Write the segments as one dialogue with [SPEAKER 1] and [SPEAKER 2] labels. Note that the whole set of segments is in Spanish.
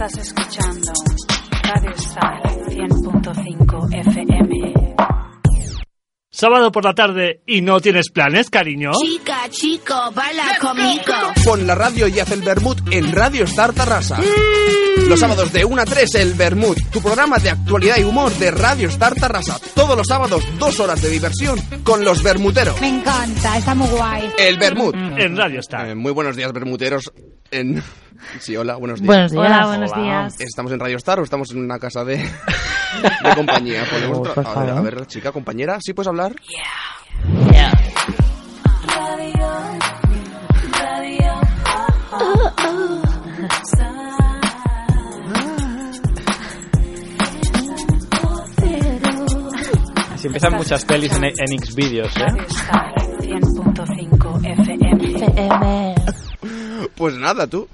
[SPEAKER 1] Estás escuchando Radio Star 100.5 FM.
[SPEAKER 2] Sábado por la tarde y no tienes planes, cariño.
[SPEAKER 3] Chica, chico, baila conmigo.
[SPEAKER 4] Pon la radio y haz el Bermud en Radio Star Tarrasa. Los sábados de 1 a 3 el Bermud, tu programa de actualidad y humor de Radio Star Tarrasa. Todos los sábados, dos horas de diversión con los bermuteros.
[SPEAKER 5] Me encanta, está muy guay.
[SPEAKER 4] El Bermud.
[SPEAKER 2] En Radio Star.
[SPEAKER 4] Eh, muy buenos días, bermuteros. En... Sí, hola, buenos días.
[SPEAKER 6] Buenos días.
[SPEAKER 5] Hola, buenos días.
[SPEAKER 4] ¿Estamos en Radio Star o estamos en una casa de, de compañía? Podemos
[SPEAKER 6] Oh,
[SPEAKER 4] tra- a, ver, a ver, chica, compañera, ¿sí puedes hablar?
[SPEAKER 7] Si empiezan muchas pelis en, en ¿eh?
[SPEAKER 1] Star 100.5 FM.
[SPEAKER 4] Pues nada, tú.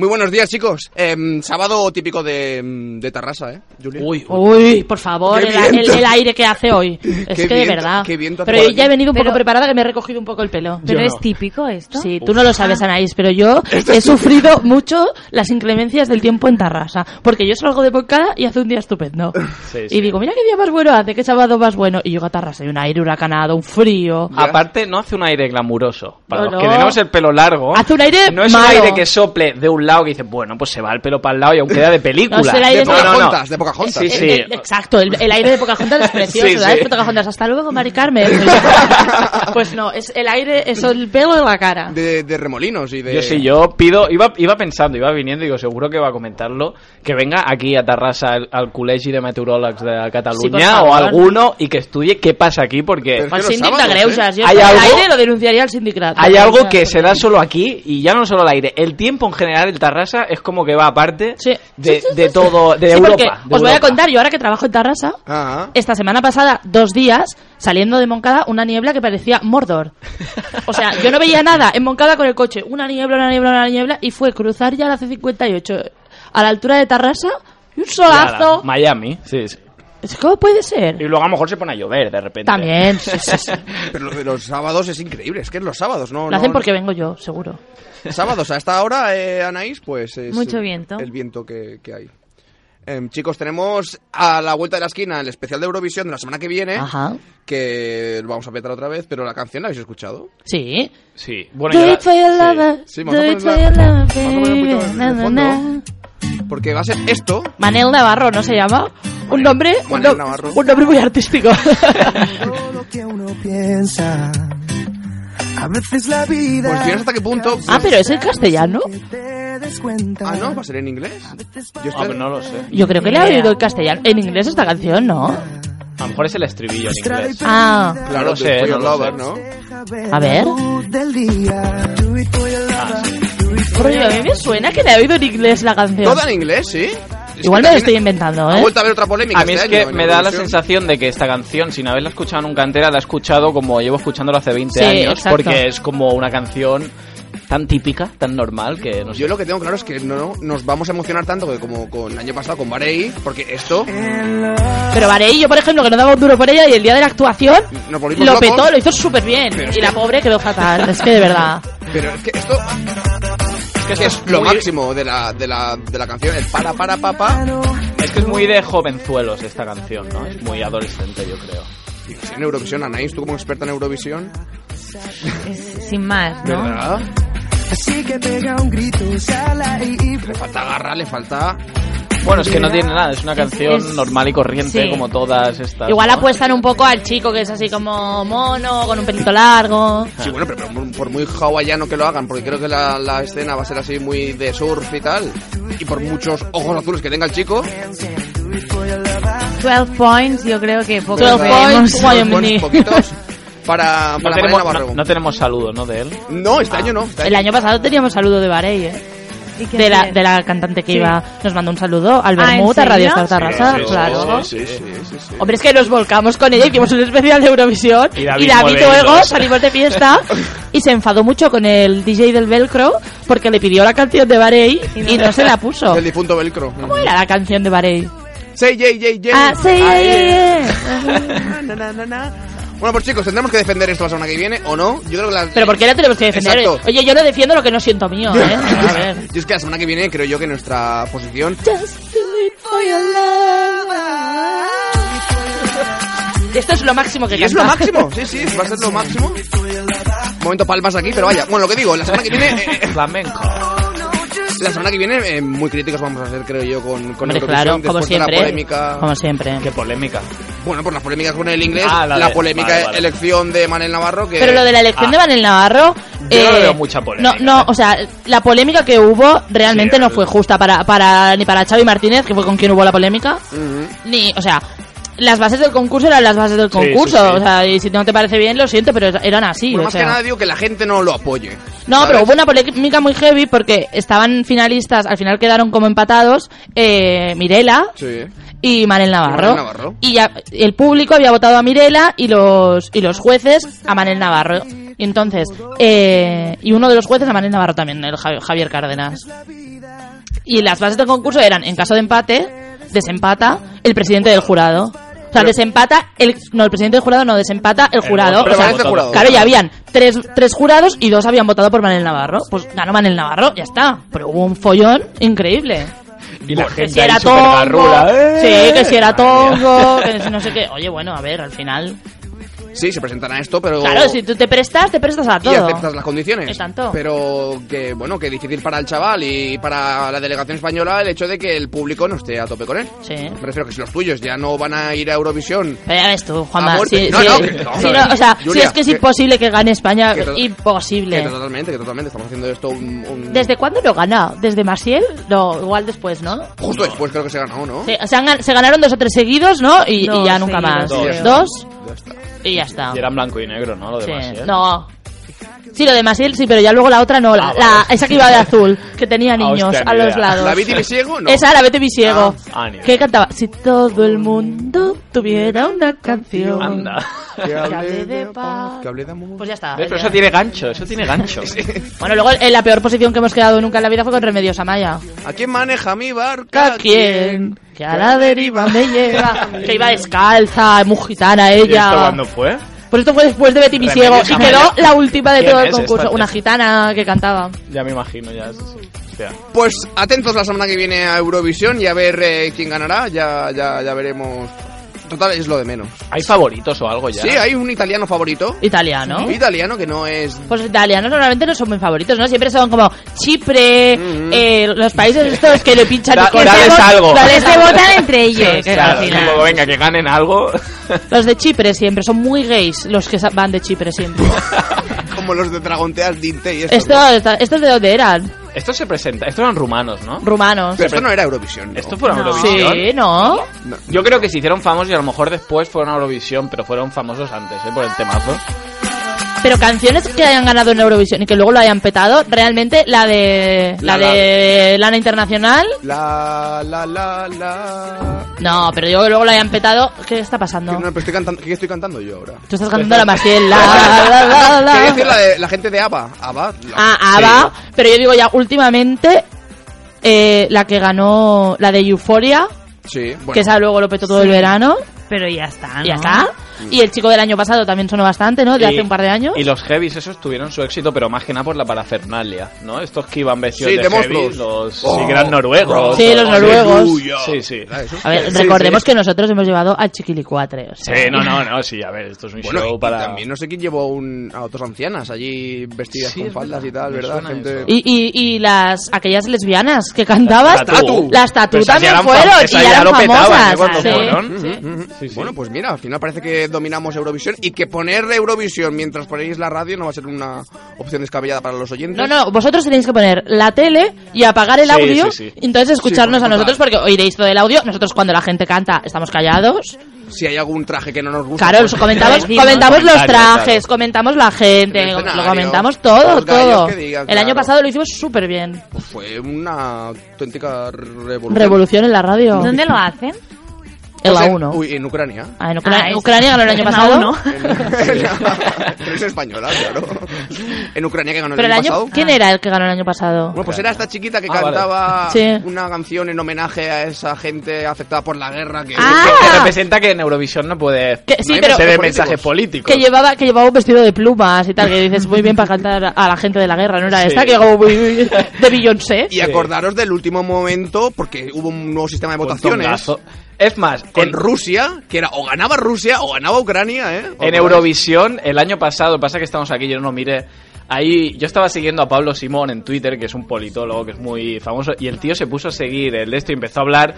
[SPEAKER 4] Muy buenos días, chicos. Em, sábado típico de, em, de Tarrasa, ¿eh, Julia?
[SPEAKER 7] Uy,
[SPEAKER 6] Uy, por favor, el, el- el aire que hace hoy. Es
[SPEAKER 4] Qué
[SPEAKER 6] que de
[SPEAKER 4] viento,
[SPEAKER 6] verdad.
[SPEAKER 4] qué viento hace
[SPEAKER 6] Pero yo ya he venido un poco
[SPEAKER 5] Pero-
[SPEAKER 6] preparada que me he recogido un poco el pelo.
[SPEAKER 5] ¿Pero
[SPEAKER 7] Yo
[SPEAKER 5] es
[SPEAKER 7] no.
[SPEAKER 5] típico esto?
[SPEAKER 6] Sí, tú no lo sabes, Anaís, pero yo
[SPEAKER 4] Esto
[SPEAKER 6] he sufrido mucho las inclemencias del tiempo en Tarrasa. Porque yo salgo de Moncada y hace un día estupendo.
[SPEAKER 7] Sí, sí.
[SPEAKER 6] Y digo, mira qué día más bueno hace, qué sábado más bueno. Y llego a Tarrasa y un aire huracanado, un frío.
[SPEAKER 7] Aparte, no hace un aire glamuroso. Para
[SPEAKER 6] No,
[SPEAKER 7] los que
[SPEAKER 6] no.
[SPEAKER 7] tenemos el pelo largo,
[SPEAKER 6] Hace un aire
[SPEAKER 7] no es
[SPEAKER 6] malo.
[SPEAKER 7] un aire que sople de un lado que dice, bueno, pues se va el pelo para el lado y aún queda de película.
[SPEAKER 6] No, es el aire
[SPEAKER 4] De
[SPEAKER 6] No, no,
[SPEAKER 4] Pocahontas, de Pocahontas.
[SPEAKER 7] Sí, sí.
[SPEAKER 6] El- el- exacto, el, el aire de Pocahontas es precioso,
[SPEAKER 7] Sí,
[SPEAKER 6] ¿sabes?
[SPEAKER 7] sí.
[SPEAKER 6] Pocahontas, hasta luego, Mari Carmen. pues no, es el aire, es el pelo de la cara.
[SPEAKER 4] De, de remolinos y de...
[SPEAKER 7] Yo sí, yo pido, iba, iba pensando, iba viniendo, digo, seguro que va a comentarlo, que venga aquí a Tarrasa al, al Col·legi de Meteoròlegs de
[SPEAKER 6] Sí,
[SPEAKER 7] Cataluña
[SPEAKER 6] favor.
[SPEAKER 7] o alguno y que estudie qué pasa aquí, porque
[SPEAKER 4] es
[SPEAKER 6] O al
[SPEAKER 4] que los
[SPEAKER 6] síndic de Greuges. Yo
[SPEAKER 7] Hay
[SPEAKER 6] el
[SPEAKER 7] algo-
[SPEAKER 6] aire lo denunciaría al sindicato.
[SPEAKER 7] hay algo que se da solo aquí y ya no solo el aire, el tiempo en general el Tarrasa es como que va aparte
[SPEAKER 6] Sí.
[SPEAKER 7] de,
[SPEAKER 6] Sí, sí,
[SPEAKER 7] de
[SPEAKER 6] sí.
[SPEAKER 7] todo, de
[SPEAKER 6] Sí,
[SPEAKER 7] Europa. de
[SPEAKER 6] os voy a contar, yo ahora que trabajo en Tarrasa,
[SPEAKER 4] Ah,
[SPEAKER 6] esta semana pasada, dos días, saliendo de Moncada, una niebla que parecía Mordor. O sea, yo no veía nada en Moncada con el coche. Una niebla, una niebla, una niebla. Y fue cruzar ya la C58 a la altura de Tarrasa y un solazo.
[SPEAKER 7] Miami, sí, sí.
[SPEAKER 6] ¿Cómo puede ser?
[SPEAKER 7] Y luego a lo mejor se pone a llover de repente.
[SPEAKER 6] También, sí, sí, sí.
[SPEAKER 4] pero lo de los sábados es increíble, es que es los sábados, ¿no?
[SPEAKER 6] Lo
[SPEAKER 4] no-
[SPEAKER 6] hacen porque vengo yo, seguro.
[SPEAKER 4] Sábados a esta hora, eh, Anaís, pues es
[SPEAKER 5] Mucho viento.
[SPEAKER 4] El viento que, que hay. Em, chicos, tenemos a la vuelta de la esquina el especial de Eurovisión de la semana que viene,
[SPEAKER 6] Ajá.
[SPEAKER 4] que lo vamos a petar otra vez, pero la canción la habéis escuchado.
[SPEAKER 6] Sí.
[SPEAKER 7] Sí, bueno,
[SPEAKER 6] Do
[SPEAKER 7] la-
[SPEAKER 6] it for your
[SPEAKER 7] sí.
[SPEAKER 6] lover.
[SPEAKER 4] Sí, a
[SPEAKER 6] Do it for your lover,
[SPEAKER 4] Porque va a ser esto.
[SPEAKER 6] Manel Navarro, ¿no se llama? Un nombre, un,
[SPEAKER 4] Manel
[SPEAKER 6] no-
[SPEAKER 4] Navarro.
[SPEAKER 6] un nombre muy artístico.
[SPEAKER 8] todo lo que uno piensa. A veces la vida.
[SPEAKER 4] Pues fíjate hasta qué punto.
[SPEAKER 6] ah, pero es en castellano.
[SPEAKER 4] Ah, no, va a ser en inglés. Yo
[SPEAKER 7] Ah,
[SPEAKER 4] estoy-
[SPEAKER 7] no lo sé.
[SPEAKER 6] Yo creo que le ha oído en castellano. En inglés esta canción, ¿no?
[SPEAKER 7] A lo mejor es el estribillo en inglés.
[SPEAKER 6] Ah,
[SPEAKER 4] Claro,
[SPEAKER 7] No lo sé, no lo
[SPEAKER 4] Lover,
[SPEAKER 7] sé.
[SPEAKER 4] ¿no?
[SPEAKER 6] A ver.
[SPEAKER 7] Ah,
[SPEAKER 8] lover.
[SPEAKER 6] A mí me suena que le ha oído en inglés la canción.
[SPEAKER 4] Toda en inglés, sí. Es
[SPEAKER 6] Igual
[SPEAKER 4] que
[SPEAKER 6] me lo estoy inventando,
[SPEAKER 4] Ha
[SPEAKER 6] ¿eh?
[SPEAKER 4] vuelto a haber otra polémica.
[SPEAKER 7] A mí
[SPEAKER 4] este
[SPEAKER 7] es que
[SPEAKER 4] año
[SPEAKER 7] me da la sensación de que esta canción, sin haberla escuchado nunca entera, la he escuchado como llevo escuchándola hace 20
[SPEAKER 6] Sí,
[SPEAKER 7] años,
[SPEAKER 6] exacto.
[SPEAKER 7] porque es como una canción tan típica, tan normal, que no sé.
[SPEAKER 4] Yo lo que tengo claro es que no nos vamos a emocionar tanto que como con el año pasado con Barei, porque esto
[SPEAKER 6] Pero Varey, yo por ejemplo, que no daba un duro por ella y el día de la actuación lo
[SPEAKER 4] locos.
[SPEAKER 6] petó, lo hizo súper bien.
[SPEAKER 4] Pero
[SPEAKER 6] Y la
[SPEAKER 4] que-
[SPEAKER 6] pobre quedó fatal. Es que de verdad.
[SPEAKER 4] Pero es que esto
[SPEAKER 7] que
[SPEAKER 4] es lo
[SPEAKER 7] muy-
[SPEAKER 4] máximo de la, de la, de la canción, el para para papá.
[SPEAKER 7] Es que es muy de jovenzuelos esta canción, ¿no? Es muy adolescente, yo creo.
[SPEAKER 4] Y en Eurovisión, Anaís, tú como experta en Eurovisión,
[SPEAKER 5] Es- sin más, ¿no?
[SPEAKER 4] ¿verdad?
[SPEAKER 8] Así que pega un grito, sala y, y
[SPEAKER 4] Le falta garra, le falta...
[SPEAKER 7] Bueno, es que no tiene nada, es una canción
[SPEAKER 5] Es-
[SPEAKER 7] normal y corriente,
[SPEAKER 5] sí.
[SPEAKER 7] como todas estas.
[SPEAKER 6] Igual
[SPEAKER 7] ¿no?
[SPEAKER 6] apuestan un poco al chico que es así como mono, con un pelito largo.
[SPEAKER 4] Sí, bueno, pero por, por muy hawaiano que lo hagan, porque creo que la, la escena va a ser así muy de surf y tal, y por muchos ojos azules que tenga el chico,
[SPEAKER 5] 12 points, yo creo que poco
[SPEAKER 6] 12
[SPEAKER 5] veremos.
[SPEAKER 6] points, Wyoming.
[SPEAKER 4] buenos poquitos para,
[SPEAKER 7] No
[SPEAKER 4] para
[SPEAKER 7] tenemos, no, no tenemos saludo, ¿no? De él.
[SPEAKER 4] No, este año no. este
[SPEAKER 6] El
[SPEAKER 4] año-
[SPEAKER 6] año pasado teníamos saludo de Varey, ¿eh?
[SPEAKER 5] ¿Y qué
[SPEAKER 6] De la, de la cantante que
[SPEAKER 5] Sí.
[SPEAKER 6] iba. Nos mandó un saludo al
[SPEAKER 5] Ah, ¿en
[SPEAKER 6] Bermud, a Radio? Star Tarrasa,
[SPEAKER 7] Sí, sí,
[SPEAKER 6] claro.
[SPEAKER 4] Sí, sí, sí, sí, sí.
[SPEAKER 6] Hombre, es que nos volcamos con ella, hicimos un especial de Eurovisión
[SPEAKER 7] Y
[SPEAKER 6] y
[SPEAKER 7] David
[SPEAKER 6] luego salimos de fiesta y se enfadó mucho con el DJ del Velcro porque le pidió la canción de Varey y no se la puso.
[SPEAKER 4] El difunto Velcro.
[SPEAKER 6] ¿Cómo era la canción de Varey?
[SPEAKER 4] Say, yay, yay, yay.
[SPEAKER 6] Ah, sí,
[SPEAKER 4] Ahí.
[SPEAKER 6] yeah, yeah.
[SPEAKER 4] Bueno, pues chicos, tendremos que defender esto la semana que viene, ¿o no? Yo creo que la...
[SPEAKER 6] Pero ¿por qué la tenemos que defender?
[SPEAKER 4] Exacto.
[SPEAKER 6] Oye, yo no defiendo lo que no siento mío, ¿eh? A ver.
[SPEAKER 4] Yo es que la semana que viene creo yo que nuestra posición...
[SPEAKER 6] Esto es lo máximo que
[SPEAKER 4] Y es lo máximo, sí, sí, va a ser lo máximo. Momento palmas aquí, pero vaya. Bueno, lo que digo, la semana que viene... eh, eh,
[SPEAKER 7] Flamenco.
[SPEAKER 4] la semana que viene eh, muy críticos vamos a ser, creo yo, con, con
[SPEAKER 6] Hombre,
[SPEAKER 4] Eurovisión,
[SPEAKER 6] claro, como
[SPEAKER 4] después de la
[SPEAKER 6] siempre.
[SPEAKER 4] polémica...
[SPEAKER 6] Como siempre.
[SPEAKER 7] Qué polémica.
[SPEAKER 4] Bueno, por las polémicas con el inglés,
[SPEAKER 7] Ah, la
[SPEAKER 4] polémica
[SPEAKER 7] vale, vale.
[SPEAKER 4] elección de Manel Navarro, que...
[SPEAKER 6] Pero lo de la elección
[SPEAKER 7] Ah.
[SPEAKER 6] de Manel Navarro. eh,
[SPEAKER 7] Yo no le veo mucha polémica,
[SPEAKER 6] No, no,
[SPEAKER 7] ¿eh?
[SPEAKER 6] o sea, la polémica que hubo realmente
[SPEAKER 7] Sí,
[SPEAKER 6] no fue justa para, para ni para Xavi Martínez, que fue con quien hubo la polémica, ni, o sea, las bases del concurso eran las bases del
[SPEAKER 7] Sí,
[SPEAKER 6] concurso,
[SPEAKER 7] sí, sí.
[SPEAKER 6] o sea, y si no te parece bien, lo siento, pero eran así.
[SPEAKER 4] Bueno,
[SPEAKER 6] o
[SPEAKER 4] más
[SPEAKER 6] sea.
[SPEAKER 4] que nada digo que la gente no lo apoye.
[SPEAKER 6] No,
[SPEAKER 4] ¿sabes?
[SPEAKER 6] pero hubo una polémica muy heavy porque estaban finalistas, al final quedaron como empatados eh, Mirela
[SPEAKER 4] Sí.
[SPEAKER 6] Y Manel Navarro. Y ya, el público había votado a Mirela y los, y los jueces a Manel Navarro. Y entonces, eh, y uno de los jueces a Manel Navarro también, el Javi- Javier Cárdenas. Y las bases del concurso eran, en caso de empate, desempata el presidente del jurado. O sea, desempata el... No, el presidente del jurado no, desempata el jurado. O sea,
[SPEAKER 4] jurado.
[SPEAKER 6] Claro, ya habían tres, tres jurados y dos habían votado por Manel Navarro. Pues ganó Manel Navarro, ya está. Pero hubo un follón increíble.
[SPEAKER 7] Y la
[SPEAKER 6] Que
[SPEAKER 7] gente
[SPEAKER 6] si
[SPEAKER 7] ahí
[SPEAKER 6] era tongo,
[SPEAKER 7] garrula, ¿eh?
[SPEAKER 6] sí, que si era tongo, que si no sé qué. Oye, bueno, a ver, al final.
[SPEAKER 4] Sí, se presentan a esto, pero...
[SPEAKER 6] Claro, si tú te prestas, te prestas a
[SPEAKER 4] y
[SPEAKER 6] todo.
[SPEAKER 4] aceptas las condiciones.
[SPEAKER 6] Es tanto.
[SPEAKER 4] Pero que, bueno, que difícil para el chaval y para la delegación española el hecho de que el público no esté a tope con él.
[SPEAKER 6] Sí.
[SPEAKER 4] Me refiero que si los tuyos ya no van a ir a Eurovisión...
[SPEAKER 6] Pero ya ves tú, Juanma. Si,
[SPEAKER 4] No,
[SPEAKER 6] si-
[SPEAKER 4] no, que no,
[SPEAKER 6] si no, o sea, si
[SPEAKER 4] Julia,
[SPEAKER 6] es que es
[SPEAKER 4] que-
[SPEAKER 6] imposible que gane España,
[SPEAKER 4] que to-
[SPEAKER 6] imposible.
[SPEAKER 4] Que totalmente, que totalmente. Estamos haciendo esto un... un-
[SPEAKER 6] ¿Desde cuándo lo gana? ¿Desde Maciel? No, igual después, ¿no?
[SPEAKER 4] Justo después creo que se ganó, ¿no?
[SPEAKER 6] Sí, se, han se ganaron dos o tres seguidos, ¿no? Y, y ya nunca más.
[SPEAKER 7] Dos.
[SPEAKER 6] Dos
[SPEAKER 4] Ya está.
[SPEAKER 6] y ya está.
[SPEAKER 7] Y era en blanco y negro, ¿no? Lo
[SPEAKER 6] Sí.
[SPEAKER 7] demás. ¿eh?
[SPEAKER 6] No. Sí, lo de Maciel sí, pero ya luego la otra no. La,
[SPEAKER 7] Ah,
[SPEAKER 6] la-
[SPEAKER 7] vale.
[SPEAKER 6] esa que iba de azul, que tenía
[SPEAKER 7] Ah,
[SPEAKER 6] niños
[SPEAKER 7] hostia,
[SPEAKER 6] a los
[SPEAKER 7] idea.
[SPEAKER 6] lados.
[SPEAKER 4] ¿La Viti Visiego? No.
[SPEAKER 6] Esa, la Vete Visiego.
[SPEAKER 7] Ah, idea.
[SPEAKER 6] que cantaba? Si todo el mundo tuviera una canción.
[SPEAKER 7] Anda.
[SPEAKER 4] Que
[SPEAKER 6] hable de paz.
[SPEAKER 4] Que hable de amor.
[SPEAKER 6] Pues ya está.
[SPEAKER 7] Pero
[SPEAKER 6] ya.
[SPEAKER 7] eso tiene gancho, eso tiene gancho.
[SPEAKER 6] Bueno, luego en la peor posición que hemos quedado nunca en la vida fue con Remedios Amaya.
[SPEAKER 4] ¿A quién maneja mi barca?
[SPEAKER 6] ¿A quién? Que a la deriva me lleva. que iba descalza, muy gitana
[SPEAKER 7] ¿Y
[SPEAKER 6] ella.
[SPEAKER 7] esto cuándo fue?
[SPEAKER 6] Pues esto fue después de Betty Visiego
[SPEAKER 7] Remedios
[SPEAKER 6] y quedó la última de
[SPEAKER 7] ¿Quién
[SPEAKER 6] todo el concurso.
[SPEAKER 7] esta?
[SPEAKER 6] Una gitana que cantaba.
[SPEAKER 7] Ya me imagino, ya. sí, sí. Hostia.
[SPEAKER 4] Pues atentos la semana que viene a Eurovisión y a ver eh, quién ganará. Ya, ya, ya veremos. Total, es lo de menos.
[SPEAKER 7] ¿Hay favoritos o algo ya?
[SPEAKER 4] Sí, hay un italiano favorito.
[SPEAKER 6] Italiano.
[SPEAKER 4] Italiano que no es.
[SPEAKER 6] Pues italianos normalmente no son muy favoritos, ¿no? Siempre son como Chipre,
[SPEAKER 4] Mhm.
[SPEAKER 6] eh, los países estos que le pinchan
[SPEAKER 7] Da-
[SPEAKER 6] y que
[SPEAKER 7] dales
[SPEAKER 6] se-
[SPEAKER 7] algo.
[SPEAKER 6] dales entre ellos.
[SPEAKER 7] Sí,
[SPEAKER 6] que
[SPEAKER 7] claro, como, venga, que ganen algo.
[SPEAKER 6] Los de Chipre siempre son muy gays, los que van de Chipre siempre.
[SPEAKER 4] Como los de Dragonteas Dinte y esto.
[SPEAKER 6] ¿Estos de dónde eran?
[SPEAKER 7] Esto se presenta, estos eran rumanos, ¿no?
[SPEAKER 6] Rumanos.
[SPEAKER 4] Pero esto no era Eurovisión. ¿no?
[SPEAKER 7] Esto fue una
[SPEAKER 5] No.
[SPEAKER 7] Eurovisión.
[SPEAKER 6] Sí, ¿no?
[SPEAKER 7] Yo creo que se hicieron famosos y a lo mejor después fueron a Eurovisión, pero fueron famosos antes, ¿eh? Por el temazo.
[SPEAKER 6] Pero canciones que hayan ganado en Eurovisión y que luego lo hayan petado, realmente la de la,
[SPEAKER 4] La-
[SPEAKER 6] de Lana Internacional,
[SPEAKER 4] La, la, la, la.
[SPEAKER 6] no, pero yo que luego lo hayan petado, ¿qué está pasando?
[SPEAKER 4] No, pero estoy cantando, ¿qué estoy cantando yo ahora?
[SPEAKER 6] Tú estás cantando la Maciel, la, la, la, la.
[SPEAKER 4] Quería decir la, de, la gente de ABBA. ABBA. la-
[SPEAKER 6] Ah, ABBA, pero yo digo ya últimamente eh, la que ganó la de Euphoria,
[SPEAKER 4] Sí, bueno.
[SPEAKER 6] que esa luego lo petó todo el verano,
[SPEAKER 5] Pero ya está,
[SPEAKER 6] y ya
[SPEAKER 5] ¿no?
[SPEAKER 6] está. Y el chico del año pasado también sonó bastante, ¿no? De hace un par de años.
[SPEAKER 7] Y los heavies esos tuvieron su éxito, pero más que nada por la parafernalia, ¿no? Estos que iban vestidos
[SPEAKER 4] Sí,
[SPEAKER 7] de,
[SPEAKER 4] de
[SPEAKER 7] heavies, los
[SPEAKER 4] Oh,
[SPEAKER 7] sí, que eran noruegos.
[SPEAKER 6] Sí, los noruegos.
[SPEAKER 7] Sí, sí.
[SPEAKER 6] A ver, recordemos
[SPEAKER 4] sí.
[SPEAKER 6] que nosotros hemos llevado al Chiquilicuatre. O sea,
[SPEAKER 7] Sí, no, no, no, sí, a ver, esto es un
[SPEAKER 4] Bueno,
[SPEAKER 7] show
[SPEAKER 4] y
[SPEAKER 7] para...
[SPEAKER 4] también no sé quién llevó un, a otras ancianas allí vestidas
[SPEAKER 7] Sí,
[SPEAKER 4] con faldas
[SPEAKER 7] verdad.
[SPEAKER 4] y tal, ¿verdad? Gente...
[SPEAKER 6] Y, y, y las aquellas lesbianas que cantaban,
[SPEAKER 7] Las Tatu.
[SPEAKER 6] las tatu
[SPEAKER 7] esas
[SPEAKER 6] también fueron y ya eran
[SPEAKER 7] petaban,
[SPEAKER 6] famosas.
[SPEAKER 7] ¿eh?
[SPEAKER 6] sí.
[SPEAKER 7] Sí, sí.
[SPEAKER 4] Bueno, pues mira, al final parece que dominamos Eurovisión y que poner Eurovisión mientras ponéis la radio no va a ser una opción descabellada para los oyentes.
[SPEAKER 6] No, no, vosotros tenéis que poner la tele y apagar el
[SPEAKER 7] Sí,
[SPEAKER 6] audio
[SPEAKER 7] sí, sí.
[SPEAKER 6] y entonces escucharnos
[SPEAKER 4] Sí,
[SPEAKER 6] a nosotros porque oiréis todo el audio. Nosotros cuando la gente canta estamos callados.
[SPEAKER 4] Si hay algún traje que no nos gusta.
[SPEAKER 6] Claro,
[SPEAKER 4] pues-
[SPEAKER 6] comentamos, comentamos los trajes,
[SPEAKER 7] claro.
[SPEAKER 6] comentamos la gente, lo comentamos todo, todo.
[SPEAKER 4] digan,
[SPEAKER 6] El año
[SPEAKER 4] claro.
[SPEAKER 6] pasado lo hicimos súper bien.
[SPEAKER 4] Pues fue una auténtica revolución.
[SPEAKER 6] Revolución en la radio.
[SPEAKER 5] ¿Dónde lo hacen?
[SPEAKER 6] En la
[SPEAKER 4] Pues en-
[SPEAKER 6] 1.
[SPEAKER 4] Uy, en Ucrania.
[SPEAKER 6] Ah, en Ucrania,
[SPEAKER 5] Ah, es-
[SPEAKER 6] Ucrania ganó el año pasado.
[SPEAKER 5] uno.
[SPEAKER 4] Pero es española, claro. En Ucrania que ganó
[SPEAKER 6] Pero
[SPEAKER 4] el
[SPEAKER 6] el
[SPEAKER 4] año pasado.
[SPEAKER 6] ¿quién era el que ganó el año pasado?
[SPEAKER 4] Bueno, pues era esta chiquita que
[SPEAKER 7] Ah, vale.
[SPEAKER 4] cantaba
[SPEAKER 6] Sí.
[SPEAKER 4] una canción en homenaje a esa gente afectada por la guerra que...
[SPEAKER 6] Ah.
[SPEAKER 7] Que, que representa que en Eurovisión no puede
[SPEAKER 6] Que- sí,
[SPEAKER 4] hay
[SPEAKER 6] pero-
[SPEAKER 4] políticos.
[SPEAKER 7] mensajes políticos.
[SPEAKER 6] Que llevaba, que llevaba un vestido de plumas y tal, que dices muy bien para cantar a la gente de la guerra, ¿no era
[SPEAKER 7] Sí.
[SPEAKER 6] esta? Que como muy, muy- de Beyoncé.
[SPEAKER 4] Y acordaros del último momento, porque hubo un nuevo sistema de
[SPEAKER 7] Un
[SPEAKER 4] votaciones
[SPEAKER 7] tongazo. Es más,
[SPEAKER 4] con
[SPEAKER 7] en,
[SPEAKER 4] Rusia, que era o ganaba Rusia o ganaba Ucrania, ¿eh?
[SPEAKER 7] en Eurovisión el año pasado, pasa que estamos aquí, yo no mire. Ahí yo estaba siguiendo a Pablo Simón en Twitter, que es un politólogo que es muy famoso, y el tío se puso a seguir el de esto y empezó a hablar,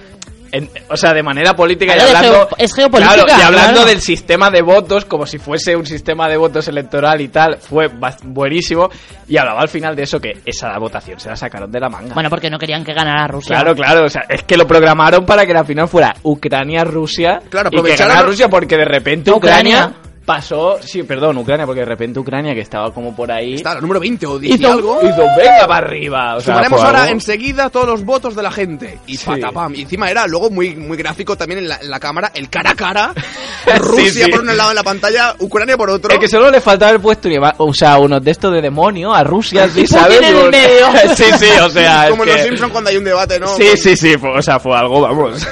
[SPEAKER 7] en- o sea, de manera política
[SPEAKER 6] Claro,
[SPEAKER 7] y hablando,
[SPEAKER 6] geo- es geopolítica,
[SPEAKER 7] claro, y hablando
[SPEAKER 6] claro.
[SPEAKER 7] del sistema de votos como si fuese un sistema de votos electoral y tal, fue buenísimo y hablaba al final de eso que esa votación se la sacaron de la manga.
[SPEAKER 6] Bueno, porque no querían que ganara Rusia.
[SPEAKER 7] Claro, claro, o sea, es que lo programaron para que la final fuera Ucrania-Rusia
[SPEAKER 4] Claro,
[SPEAKER 7] y que ganara Rusia porque de repente Ucrania,
[SPEAKER 6] Ucrania.
[SPEAKER 7] Pasó, sí, perdón, Ucrania, porque de repente Ucrania que estaba como por ahí
[SPEAKER 4] Está, número 20 o 10 y
[SPEAKER 6] Hizo-
[SPEAKER 4] algo.
[SPEAKER 7] hizo venga para arriba, o sea,
[SPEAKER 4] Sumaremos ahora
[SPEAKER 7] algo-
[SPEAKER 4] enseguida todos los votos de la gente. Y
[SPEAKER 7] Sí.
[SPEAKER 4] patapam. Y encima era luego muy, muy gráfico también en la, en la cámara, el cara a cara. Rusia
[SPEAKER 7] sí.
[SPEAKER 4] por un lado en la pantalla, Ucrania por otro.
[SPEAKER 7] Es que solo le faltaba haber puesto o sea, unos de estos de demonio a Rusia, ¿sí, ¿sabes?
[SPEAKER 6] en el medio.
[SPEAKER 7] sí, sí, o sea,
[SPEAKER 4] Como en los
[SPEAKER 7] que-
[SPEAKER 4] Simpsons cuando hay un debate, ¿no?
[SPEAKER 7] Sí, sí, sí, fue- o sea, fue algo, vamos.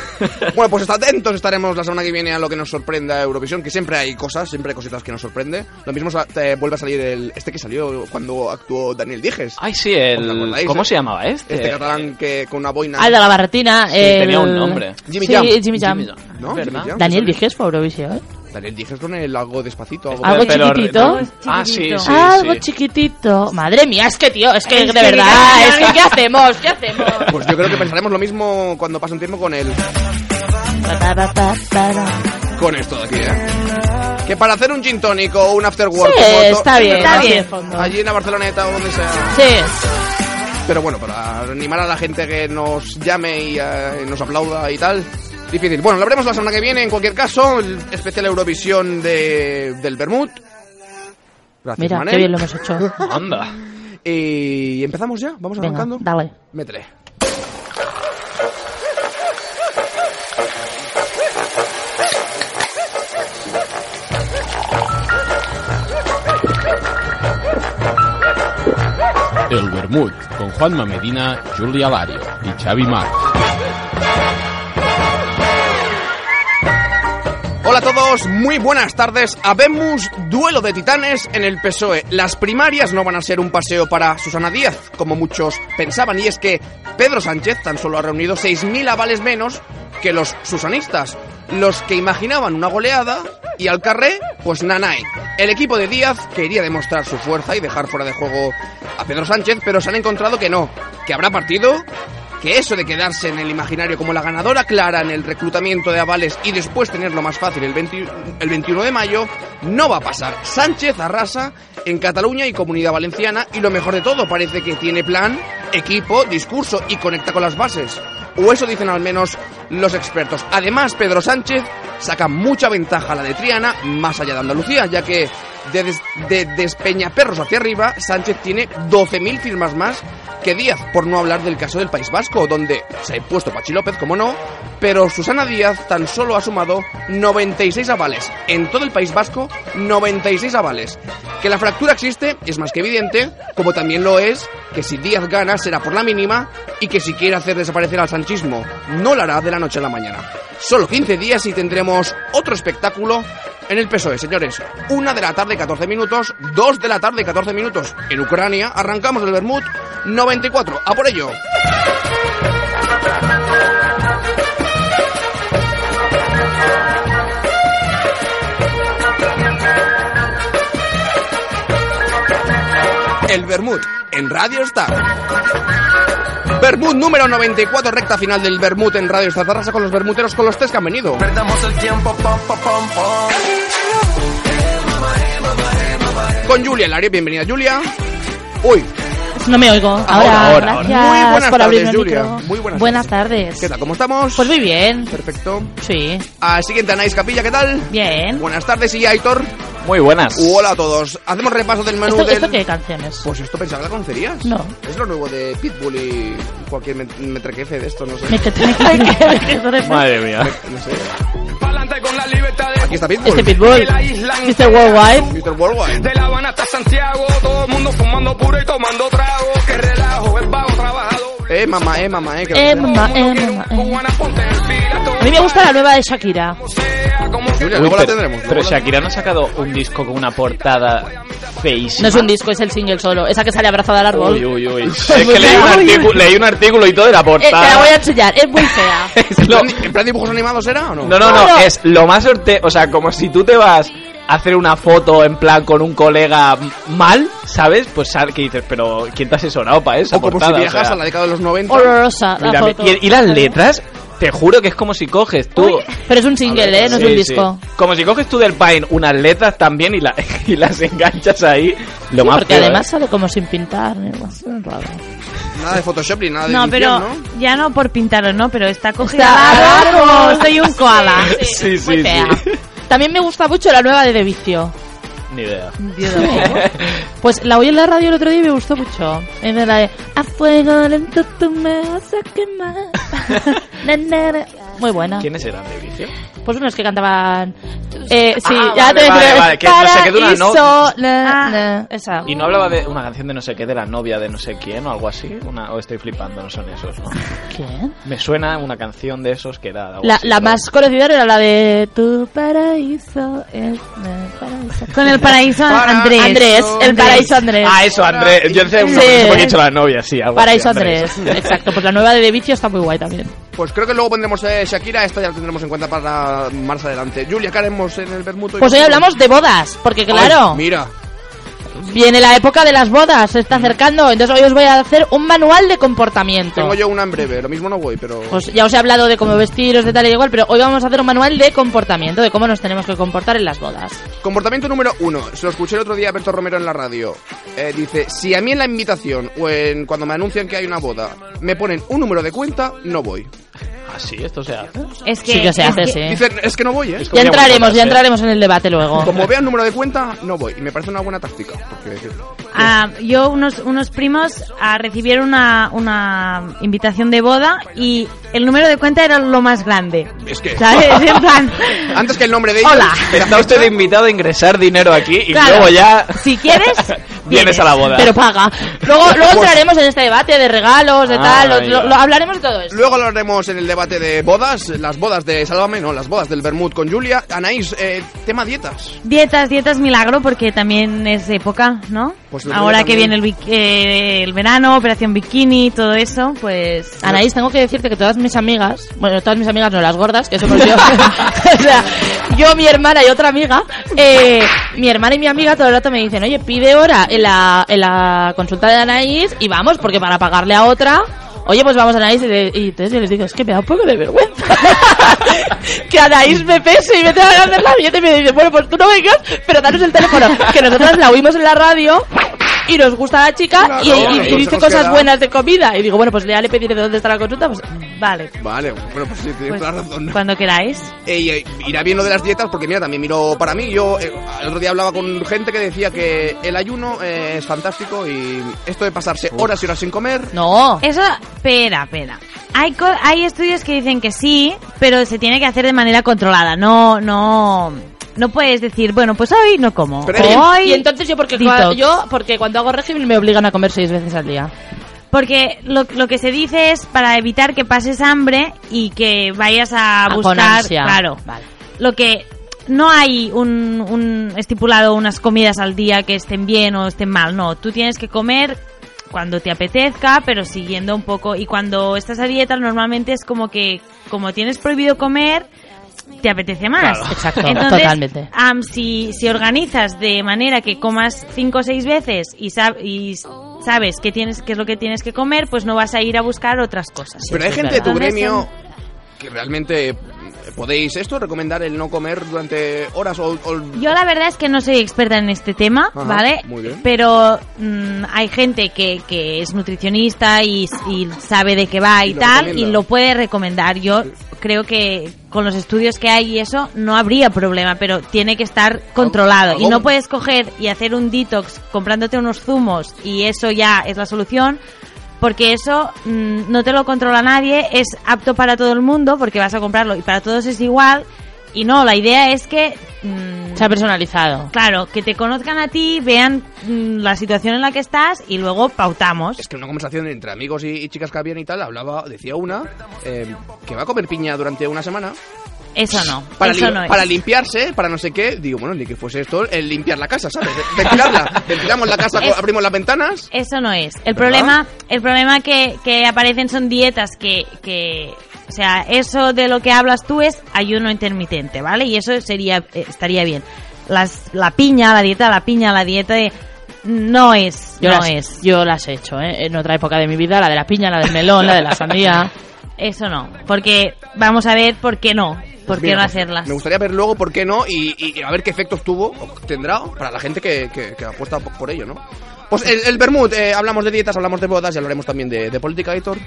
[SPEAKER 4] Bueno, pues atentos estaremos la semana que viene a lo que nos sorprenda Eurovisión, que siempre hay cosas, siempre hay cositas que nos sorprende. Lo mismo te vuelve a salir el este que salió cuando actuó Daniel Dijes.
[SPEAKER 7] Ay, sí,
[SPEAKER 4] ¿Os
[SPEAKER 7] el ¿Cómo
[SPEAKER 4] eh?
[SPEAKER 7] se llamaba este?
[SPEAKER 4] Este catalán que con una boina.
[SPEAKER 6] Ah, el de la barretina.
[SPEAKER 7] Sí,
[SPEAKER 6] el-
[SPEAKER 7] tenía un nombre.
[SPEAKER 4] Jimmy
[SPEAKER 6] sí,
[SPEAKER 4] Jam.
[SPEAKER 6] Jimmy Jam.
[SPEAKER 7] Jimmy Jam.
[SPEAKER 4] ¿No? Jimmy Jam,
[SPEAKER 6] Daniel
[SPEAKER 4] sí,
[SPEAKER 6] Dijes fue Eurovisión. ¿eh?
[SPEAKER 4] Daniel Dijes con el algo despacito. Algo,
[SPEAKER 6] Algo
[SPEAKER 7] Pero-
[SPEAKER 6] chiquitito.
[SPEAKER 7] Ah, sí, sí, sí.
[SPEAKER 6] Algo chiquitito. Madre mía, es que, tío, es que
[SPEAKER 5] Es
[SPEAKER 6] de
[SPEAKER 5] que,
[SPEAKER 6] verdad,
[SPEAKER 5] mira,
[SPEAKER 6] es que ¿qué hacemos? ¿Qué hacemos?
[SPEAKER 4] Pues yo creo que pensaremos lo mismo cuando pase un tiempo con el con esto de aquí, ¿eh? Que para hacer un gin tonic o un after work
[SPEAKER 6] Sí, está bien, está bien.
[SPEAKER 4] Allí en la Barceloneta o donde sea.
[SPEAKER 6] Sí.
[SPEAKER 4] Pero bueno, para animar a la gente que nos llame y eh, nos aplauda y tal, difícil. Bueno, lo veremos la semana que viene. En cualquier caso, el especial Eurovisión de, del Bermud. Gracias,
[SPEAKER 6] Mira,
[SPEAKER 4] Manel.
[SPEAKER 6] qué bien lo hemos hecho.
[SPEAKER 7] Anda.
[SPEAKER 4] Y empezamos ya, vamos
[SPEAKER 6] Venga,
[SPEAKER 4] arrancando.
[SPEAKER 6] dale.
[SPEAKER 4] Métele.
[SPEAKER 9] El Bermud con Juanma Medina, Julia Lario y Xavi Marc.
[SPEAKER 4] Hola a todos, muy buenas tardes. Habemos duelo de titanes en el PSOE. Las primarias no van a ser un paseo para Susana Díaz, como muchos pensaban, y es que Pedro Sánchez tan solo ha reunido 6.000 avales menos que los susanistas, los que imaginaban una goleada, y al carré, pues nanay. El equipo de Díaz quería demostrar su fuerza y dejar fuera de juego a Pedro Sánchez, pero se han encontrado que no, que habrá partido, que eso de quedarse en el imaginario como la ganadora clara en el reclutamiento de avales y después tenerlo más fácil el, 20 el 21 de mayo, no va a pasar. Sánchez arrasa en Cataluña y Comunidad Valenciana y lo mejor de todo, parece que tiene plan, equipo, discurso y conecta con las bases. O eso dicen al menos los expertos. Además, Pedro Sánchez saca mucha ventaja a la de Triana, más allá de Andalucía, ya que de, des- de Despeñaperros hacia arriba, Sánchez tiene 12.000 firmas más que Díaz, por no hablar del caso del País Vasco, donde se ha impuesto Pachi López, como no, pero Susana Díaz tan solo ha sumado 96 avales. En todo el País Vasco, 96 avales. Que la fractura existe es más que evidente, como también lo es que si Díaz gana será por la mínima y que si quiere hacer desaparecer al sanchismo no lo hará de la noche a la mañana. Solo 15 días y tendremos otro espectáculo en el PSOE, señores. Una de la tarde, 14 minutos. Dos de la tarde, 14 minutos. En Ucrania arrancamos el Bermud 94. A por ello. El Bermud en Radio Star. Bermud número 94, recta final del Bermud en Radio Star Tarrasa con los bermuteros con los tres que han venido.
[SPEAKER 8] Perdamos el tiempo, pom, pom, pom.
[SPEAKER 4] Con Julia Lario, bienvenida Julia. Uy,
[SPEAKER 6] No me oigo. Ahora,
[SPEAKER 7] Ahora, ahora,
[SPEAKER 6] gracias
[SPEAKER 4] ahora. Muy buenas
[SPEAKER 6] por
[SPEAKER 4] tardes, Julia.
[SPEAKER 6] micro.
[SPEAKER 4] Muy buenas
[SPEAKER 6] tardes.
[SPEAKER 4] ¿qué tal? ¿Cómo estamos?
[SPEAKER 6] Pues muy bien.
[SPEAKER 4] Perfecto.
[SPEAKER 6] Sí.
[SPEAKER 4] Al siguiente, Anaís Capilla, ¿qué tal?
[SPEAKER 6] Bien.
[SPEAKER 4] Buenas tardes y Aitor.
[SPEAKER 7] Muy buenas.
[SPEAKER 4] Hola a todos. Hacemos repaso del menú
[SPEAKER 6] ¿Esto,
[SPEAKER 4] del...
[SPEAKER 6] ¿Esto qué canciones?
[SPEAKER 4] Pues esto pensaba que la conocerías.
[SPEAKER 6] No.
[SPEAKER 4] Es lo nuevo de Pitbull y cualquier met- metrequefe de esto, no sé.
[SPEAKER 6] Me que tiene que
[SPEAKER 7] Madre mía.
[SPEAKER 4] No sé.
[SPEAKER 10] La libertad de
[SPEAKER 4] Aquí está Pitbull.
[SPEAKER 6] Este Pitbull. Mr. Worldwide.
[SPEAKER 4] Mr. Worldwide.
[SPEAKER 10] De La Habana hasta Santiago, todo el mundo fumando puro y tomando trago. Que relajo, el vago trabajador.
[SPEAKER 4] Eh, mamá, eh, mamá, eh. que-
[SPEAKER 6] Eh, mamá, eh, mamá, eh. A mí me gusta la nueva de Shakira.
[SPEAKER 10] sea como que
[SPEAKER 4] Julia,
[SPEAKER 7] Uy,
[SPEAKER 4] luego la
[SPEAKER 7] pero,
[SPEAKER 4] tendremos.
[SPEAKER 7] pero
[SPEAKER 4] luego la-
[SPEAKER 7] Shakira no ha sacado un disco con una portada feísima.
[SPEAKER 6] No es un disco, es el single solo. Esa que sale abrazada al árbol.
[SPEAKER 7] Uy, uy, uy.
[SPEAKER 6] Es
[SPEAKER 7] que leí un, artículo, leí un artículo y todo de la
[SPEAKER 6] Eh, te
[SPEAKER 7] portada.
[SPEAKER 6] la voy a enseñar, es muy fea.
[SPEAKER 7] Es
[SPEAKER 4] ¿En
[SPEAKER 7] lo-
[SPEAKER 4] plan, en plan dibujos animados era o no?
[SPEAKER 7] No, no, no, es lo más sorte... O sea, como si tú te vas a hacer una foto en plan con un colega mal, ¿sabes? Pues sal- que dices, pero ¿quién te ha asesorado para eso?
[SPEAKER 4] O como si viajas a la década de los 90.
[SPEAKER 6] Horrorosa la
[SPEAKER 7] Mira,
[SPEAKER 6] foto.
[SPEAKER 7] y, y las letras, te juro que es como si coges tú...
[SPEAKER 6] Pero es un single, ¿eh? No es un
[SPEAKER 7] sí.
[SPEAKER 6] disco.
[SPEAKER 7] Como si coges tú del Pine unas letras también y, la- y las enganchas ahí. Lo
[SPEAKER 6] Sí,
[SPEAKER 7] más
[SPEAKER 6] porque
[SPEAKER 7] feo,
[SPEAKER 6] además
[SPEAKER 7] ¿eh?
[SPEAKER 6] sale como sin pintar. ¿eh? Es raro.
[SPEAKER 4] Nada de Photoshop ni nada de
[SPEAKER 5] No, pero ya no por pintarlo, ¿no? Pero está cogida
[SPEAKER 6] Está
[SPEAKER 5] como soy un koala.
[SPEAKER 7] Sí, sí,
[SPEAKER 6] Muy
[SPEAKER 7] sí.
[SPEAKER 6] fea. También me gusta mucho la nueva de De Vicio.
[SPEAKER 7] Ni idea.
[SPEAKER 6] Pues la oí en la radio el otro día y me gustó mucho. De la de A fuego lento tú me vas a quemar. Muy buena.
[SPEAKER 7] ¿Quiénes eran de vicio?
[SPEAKER 6] Pues unos que cantaban. Eh, sí,
[SPEAKER 7] Ah,
[SPEAKER 6] ya
[SPEAKER 7] vale,
[SPEAKER 6] te
[SPEAKER 7] vale, vale, que no sé qué de una no-
[SPEAKER 6] na,
[SPEAKER 5] Ah.
[SPEAKER 6] na, Esa.
[SPEAKER 7] Y no hablaba de una canción de no sé qué, de la novia de no sé quién o algo así. Una, o estoy flipando, no son esos, ¿no?
[SPEAKER 6] ¿Quién?
[SPEAKER 7] Me suena una canción de esos que era. algo
[SPEAKER 6] La,
[SPEAKER 7] así,
[SPEAKER 6] la
[SPEAKER 7] ¿no?
[SPEAKER 6] más conocida era la de Tu paraíso es mi paraíso.
[SPEAKER 5] Con el paraíso Andrés.
[SPEAKER 6] Andrés, el paraíso Andrés.
[SPEAKER 7] Ah, eso, Andrés. Yo sé
[SPEAKER 6] Sí.
[SPEAKER 7] porque he dicho la novia, sí. Algo
[SPEAKER 6] Paraíso
[SPEAKER 7] así,
[SPEAKER 6] Andrés. Exacto, pues la nueva de De Vicio está muy guay también.
[SPEAKER 4] Pues creo que luego pondremos eh, Shakira, esta ya la tendremos en cuenta para más adelante. Julia, ¿qué haremos en el Bermudo?
[SPEAKER 6] Pues hoy hablamos de bodas, porque claro,
[SPEAKER 4] mira,
[SPEAKER 6] viene la época de las bodas, se está acercando, entonces hoy os voy a hacer un manual de comportamiento.
[SPEAKER 4] tengo yo una en breve, lo mismo no voy, pero...
[SPEAKER 6] Pues ya os he hablado de cómo vestiros, de tal y igual, pero hoy vamos a hacer un manual de comportamiento, de cómo nos tenemos que comportar en las bodas.
[SPEAKER 4] Comportamiento número uno, se lo escuché el otro día a Berto Romero en la radio. Eh, dice, si a mí en la invitación o en cuando me anuncian que hay una boda me ponen un número de cuenta, no voy.
[SPEAKER 7] Ah, sí, esto se hace.
[SPEAKER 5] Es que,
[SPEAKER 6] Sí que se
[SPEAKER 5] es
[SPEAKER 6] hace,
[SPEAKER 5] que-
[SPEAKER 6] sí.
[SPEAKER 4] Dicen, es que no voy, ¿eh?
[SPEAKER 6] Ya entraremos, ya
[SPEAKER 7] ¿eh?
[SPEAKER 6] entraremos en el debate luego.
[SPEAKER 4] Como vea el número de cuenta, no voy. Y me parece una buena táctica. Porque...
[SPEAKER 5] Ah, yo, unos, unos primos ah, recibieron una, una invitación de boda y el número de cuenta era lo más grande.
[SPEAKER 4] Es que...
[SPEAKER 5] ¿Sabes? En plan,
[SPEAKER 4] Antes que el nombre de ella...
[SPEAKER 5] Hola.
[SPEAKER 7] Está usted invitado a ingresar dinero aquí y
[SPEAKER 5] Claro.
[SPEAKER 7] luego ya.
[SPEAKER 5] Si quieres,
[SPEAKER 7] vienes a la boda.
[SPEAKER 6] Pero paga. Luego, luego entraremos en este debate de regalos, de
[SPEAKER 7] Ah,
[SPEAKER 6] tal, lo,
[SPEAKER 7] ya.
[SPEAKER 6] lo- hablaremos de todo eso.
[SPEAKER 4] Luego hablaremos en el debate de bodas, las bodas de Sálvame, no, las bodas del Bermud con Julia. Anaís, eh, tema dietas.
[SPEAKER 5] Dietas, dietas milagro porque también es época, ¿no?
[SPEAKER 4] Pues
[SPEAKER 5] Ahora que
[SPEAKER 4] también.
[SPEAKER 5] viene el, eh, el verano, operación bikini, todo eso, pues...
[SPEAKER 6] Anaís, tengo que decirte que todas mis amigas, bueno, todas mis amigas no las gordas, que somos yo, o sea, yo, mi hermana y otra amiga, eh, mi hermana y mi amiga todo el rato me dicen, oye, pide hora en la, en la consulta de Anaís y vamos, porque para pagarle a otra, oye, pues vamos a Anaís y, le- y entonces yo les digo, es que me da un poco de vergüenza que Anaís me pese y me tenga que hacer la billete y me dice, bueno, pues tú no vengas, pero danos el teléfono, que nosotras la oímos en la radio y nos gusta la chica
[SPEAKER 4] Claro,
[SPEAKER 6] y, y- y dice cosas
[SPEAKER 4] queda.
[SPEAKER 6] buenas de comida. Y digo, bueno, pues ya le pediré de dónde está la consulta, pues vale.
[SPEAKER 4] Vale, bueno, pues sí, tienes
[SPEAKER 5] pues,
[SPEAKER 4] toda la razón.
[SPEAKER 5] Cuando queráis.
[SPEAKER 4] Ey, ey, irá bien lo de las dietas porque mira, también miro para mí, yo eh, el otro día hablaba con gente que decía que el ayuno eh, es fantástico y esto de pasarse horas y horas sin comer,
[SPEAKER 6] No.
[SPEAKER 5] Eso, espera, espera. Hay, co- hay estudios que dicen que sí, pero se tiene que hacer de manera controlada. No, no, no puedes decir, bueno, pues hoy no como.
[SPEAKER 4] Pero
[SPEAKER 5] hoy
[SPEAKER 6] Y entonces yo porque,
[SPEAKER 5] detox.
[SPEAKER 6] yo porque cuando hago régimen me obligan a comer seis veces al día.
[SPEAKER 5] Porque lo, lo que se dice es para evitar que pases hambre y que vayas a
[SPEAKER 6] Ah, con
[SPEAKER 5] buscar.
[SPEAKER 6] ansia.
[SPEAKER 5] Claro.
[SPEAKER 6] Vale.
[SPEAKER 5] Lo que no hay un, un estipulado unas comidas al día que estén bien o estén mal. No, tú tienes que comer cuando te apetezca, pero siguiendo un poco. Y cuando estás a dieta, normalmente es como que, como tienes prohibido comer, te apetece más.
[SPEAKER 7] Claro.
[SPEAKER 6] Exacto,
[SPEAKER 5] Entonces,
[SPEAKER 6] totalmente.
[SPEAKER 5] si, si organizas de manera que comas cinco o seis veces y, sab- y sabes qué tienes qué es lo que tienes que comer, pues no vas a ir a buscar otras cosas.
[SPEAKER 4] pero hay gente de tu gremio que realmente podéis esto, recomendar el no comer durante horas o... o-
[SPEAKER 5] Yo la verdad es que no soy experta en este tema,
[SPEAKER 4] Ajá,
[SPEAKER 5] ¿vale?
[SPEAKER 4] muy bien.
[SPEAKER 5] Pero mm, hay gente que, que es nutricionista y, y sabe de qué va y, tal
[SPEAKER 4] recomienda.
[SPEAKER 5] y lo puede recomendar. Yo creo que con los estudios que hay y eso no habría problema, pero tiene que estar controlado. Y no puedes coger y hacer un detox comprándote unos zumos y eso ya es la solución. Porque eso mm, no te lo controla nadie, es apto para todo el mundo porque vas a comprarlo y para todos es igual Y no, la idea es que... mm,
[SPEAKER 6] Se ha personalizado.
[SPEAKER 5] Claro, que te conozcan a ti, vean mm, la situación en la que estás y luego pautamos.
[SPEAKER 4] Es que una conversación entre amigos y, y chicas que habían y tal, hablaba, decía una, eh, que va a comer piña durante una semana.
[SPEAKER 5] Eso no,
[SPEAKER 4] Para,
[SPEAKER 5] eso
[SPEAKER 4] lim-
[SPEAKER 5] no es.
[SPEAKER 4] para limpiarse, para no sé qué. Digo, bueno, ni que fuese esto el limpiar la casa, ¿sabes? Ventilarla. Ventilamos la casa,
[SPEAKER 5] Es-
[SPEAKER 4] abrimos las ventanas.
[SPEAKER 5] Eso no es. El
[SPEAKER 4] ¿Verdad?
[SPEAKER 5] problema, el problema que, que aparecen son dietas que, que, o sea, eso de lo que hablas tú es ayuno intermitente, ¿vale? Y eso sería, eh, estaría bien. Las, la piña, la dieta la piña, la dieta de, no es,
[SPEAKER 6] Yo,
[SPEAKER 5] no
[SPEAKER 6] las,
[SPEAKER 5] es.
[SPEAKER 6] yo las he hecho, ¿eh? En otra época de mi vida, la de la piña, la del melón, la de la sandía.
[SPEAKER 5] Eso no, porque vamos a ver por qué no, por
[SPEAKER 4] Pues
[SPEAKER 5] qué
[SPEAKER 4] mira,
[SPEAKER 5] no hacerlas.
[SPEAKER 4] Me gustaría ver luego por qué no y, y a ver qué efectos tuvo o tendrá para la gente que, que, que apuesta por ello, ¿no? Pues el, el Bermud, eh, hablamos de dietas, hablamos de bodas y hablaremos también de, de política, Héctor.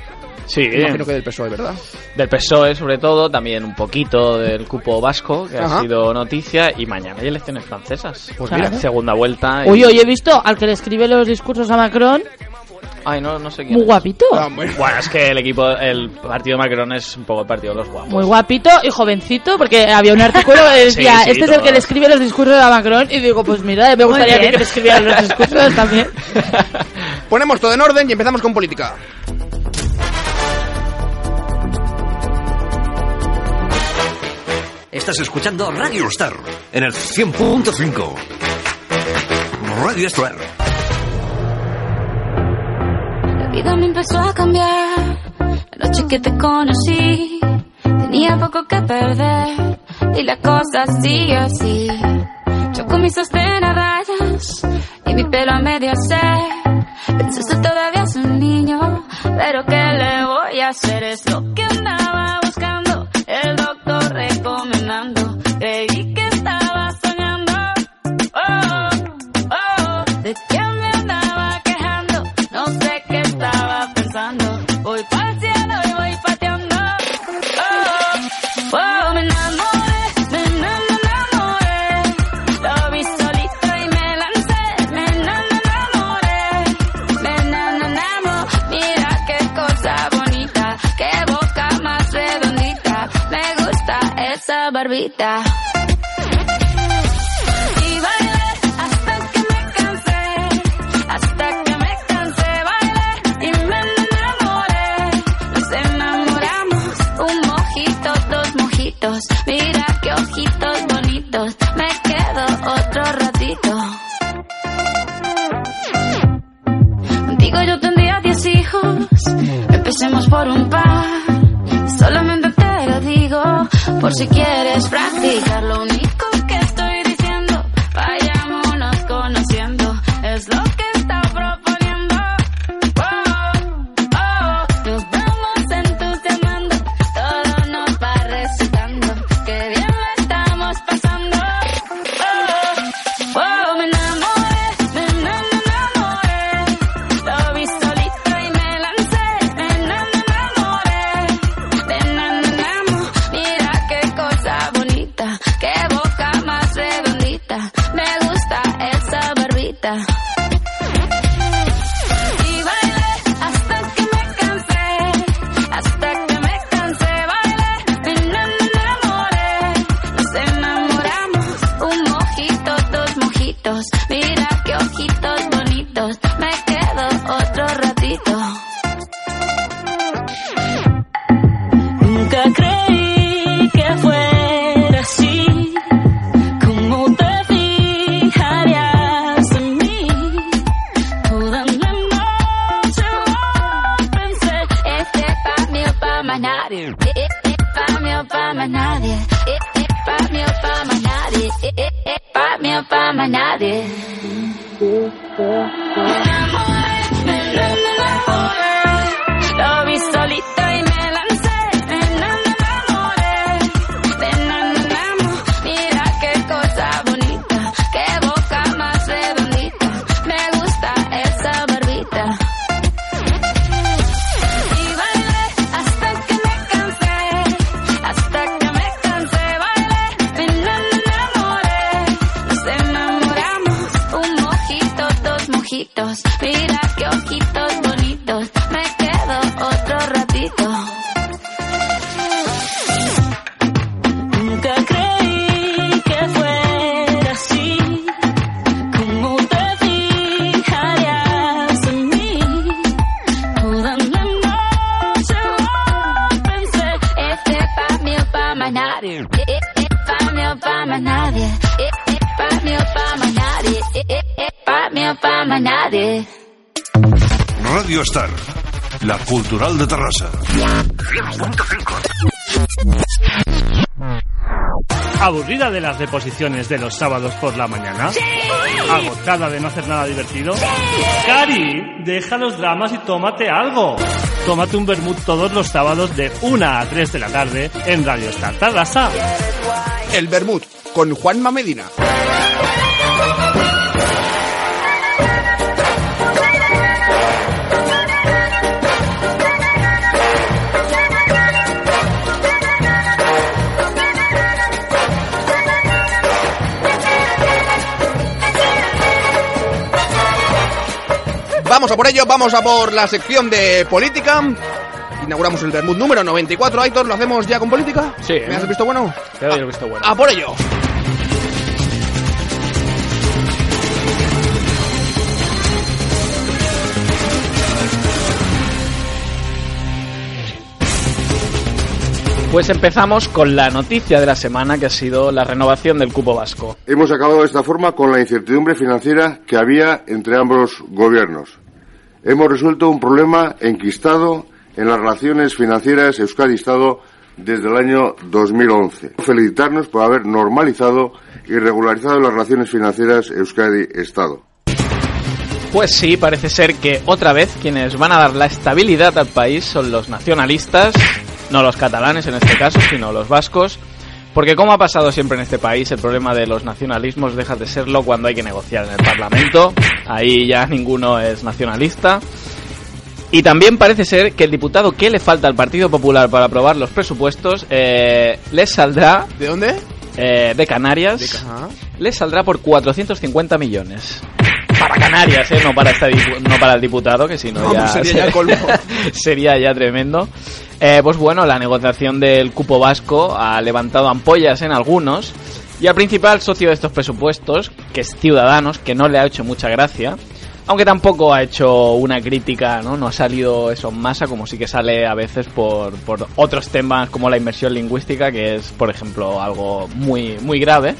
[SPEAKER 7] Sí,
[SPEAKER 4] Imagino que del PSOE, ¿verdad?
[SPEAKER 7] del PSOE sobre todo, también un poquito del cupo vasco, que
[SPEAKER 4] Ajá.
[SPEAKER 7] ha sido noticia, y mañana hay elecciones francesas.
[SPEAKER 4] Pues
[SPEAKER 6] Claro.
[SPEAKER 4] mira,
[SPEAKER 7] Segunda vuelta. y-
[SPEAKER 6] Uy, hoy he visto al que le escribe los discursos a Macron,
[SPEAKER 7] Ay, no, no sé quién
[SPEAKER 6] muy
[SPEAKER 7] es.
[SPEAKER 6] guapito.
[SPEAKER 4] Ah, bueno.
[SPEAKER 7] Bueno, es que el equipo, el partido de Macron es un poco el partido de los guapos.
[SPEAKER 6] Muy guapito y jovencito, porque había un artículo que decía,
[SPEAKER 7] Sí, sí,
[SPEAKER 6] este es el que le escribe los discursos a Macron, y digo, pues mira, me gustaría que le escribieran los discursos también.
[SPEAKER 4] Ponemos todo en orden y empezamos con política.
[SPEAKER 11] Estás escuchando Radio Star en el 100.5. Radio Star.
[SPEAKER 3] Vida me empezó a cambiar. La noche que te conocí, tenía poco que perder. Y la cosa sigue así. Yo con mis sostén rayas y mi pelo a medio se. Pensaste todavía es un niño, pero ¿qué le voy a hacer? Es lo que andaba buscando, el doctor recomendando. Mojitos. Mira qué ojitos bonitos, me quedo otro ratito. Contigo yo tendría diez hijos, empecemos por un par. Por si quieres practicar. Lo único
[SPEAKER 2] ¿Aburrida de las reposiciones de los sábados por la mañana? ¿Agotada de no hacer nada divertido? Cari, deja los dramas y tómate algo. Tómate un vermut todos los sábados de 1 a 3 de la tarde en Radio Star Tarrasa.
[SPEAKER 4] El Bermud, con Juanma Medina. Vamos a por ello, vamos a por la sección de política. Inauguramos el Bermud número 94. Aitor, ¿lo hacemos ya con política?
[SPEAKER 7] Sí.
[SPEAKER 4] ¿Me has visto bueno?
[SPEAKER 7] Te doy el visto bueno.
[SPEAKER 4] ¡A por ello!
[SPEAKER 7] Pues empezamos con la noticia de la semana que ha sido la renovación del cupo vasco.
[SPEAKER 12] Hemos acabado de esta forma con la incertidumbre financiera que había entre ambos gobiernos. Hemos resuelto un problema enquistado en las relaciones financieras Euskadi-Estado desde el año 2011. Felicitarnos por haber normalizado y regularizado las relaciones financieras Euskadi-Estado.
[SPEAKER 7] Pues sí, parece ser que otra vez quienes van a dar la estabilidad al país son los nacionalistas, no los catalanes en este caso, sino los vascos. Porque como ha pasado siempre en este país, el problema de los nacionalismos deja de serlo cuando hay que negociar en el Parlamento. Ahí ya ninguno es nacionalista. Y también parece ser que el diputado que le falta al Partido Popular para aprobar los presupuestos eh, les saldrá...
[SPEAKER 4] ¿De dónde?
[SPEAKER 7] Eh, de Canarias.
[SPEAKER 4] De Ca-.
[SPEAKER 7] Les saldrá por 450 millones. Para Canarias, ¿eh? No para, dipu- no para el diputado, que si no ya...
[SPEAKER 4] sería ya colmo.
[SPEAKER 7] sería ya tremendo. Eh, pues bueno, la negociación del cupo vasco ha levantado ampollas en algunos. Y al principal socio de estos presupuestos, que es Ciudadanos, que no le ha hecho mucha gracia, aunque tampoco ha hecho una crítica, ¿no? No ha salido eso en masa, como sí que sale a veces por, por otros temas como la inmersión lingüística, que es, por ejemplo, algo muy, muy grave.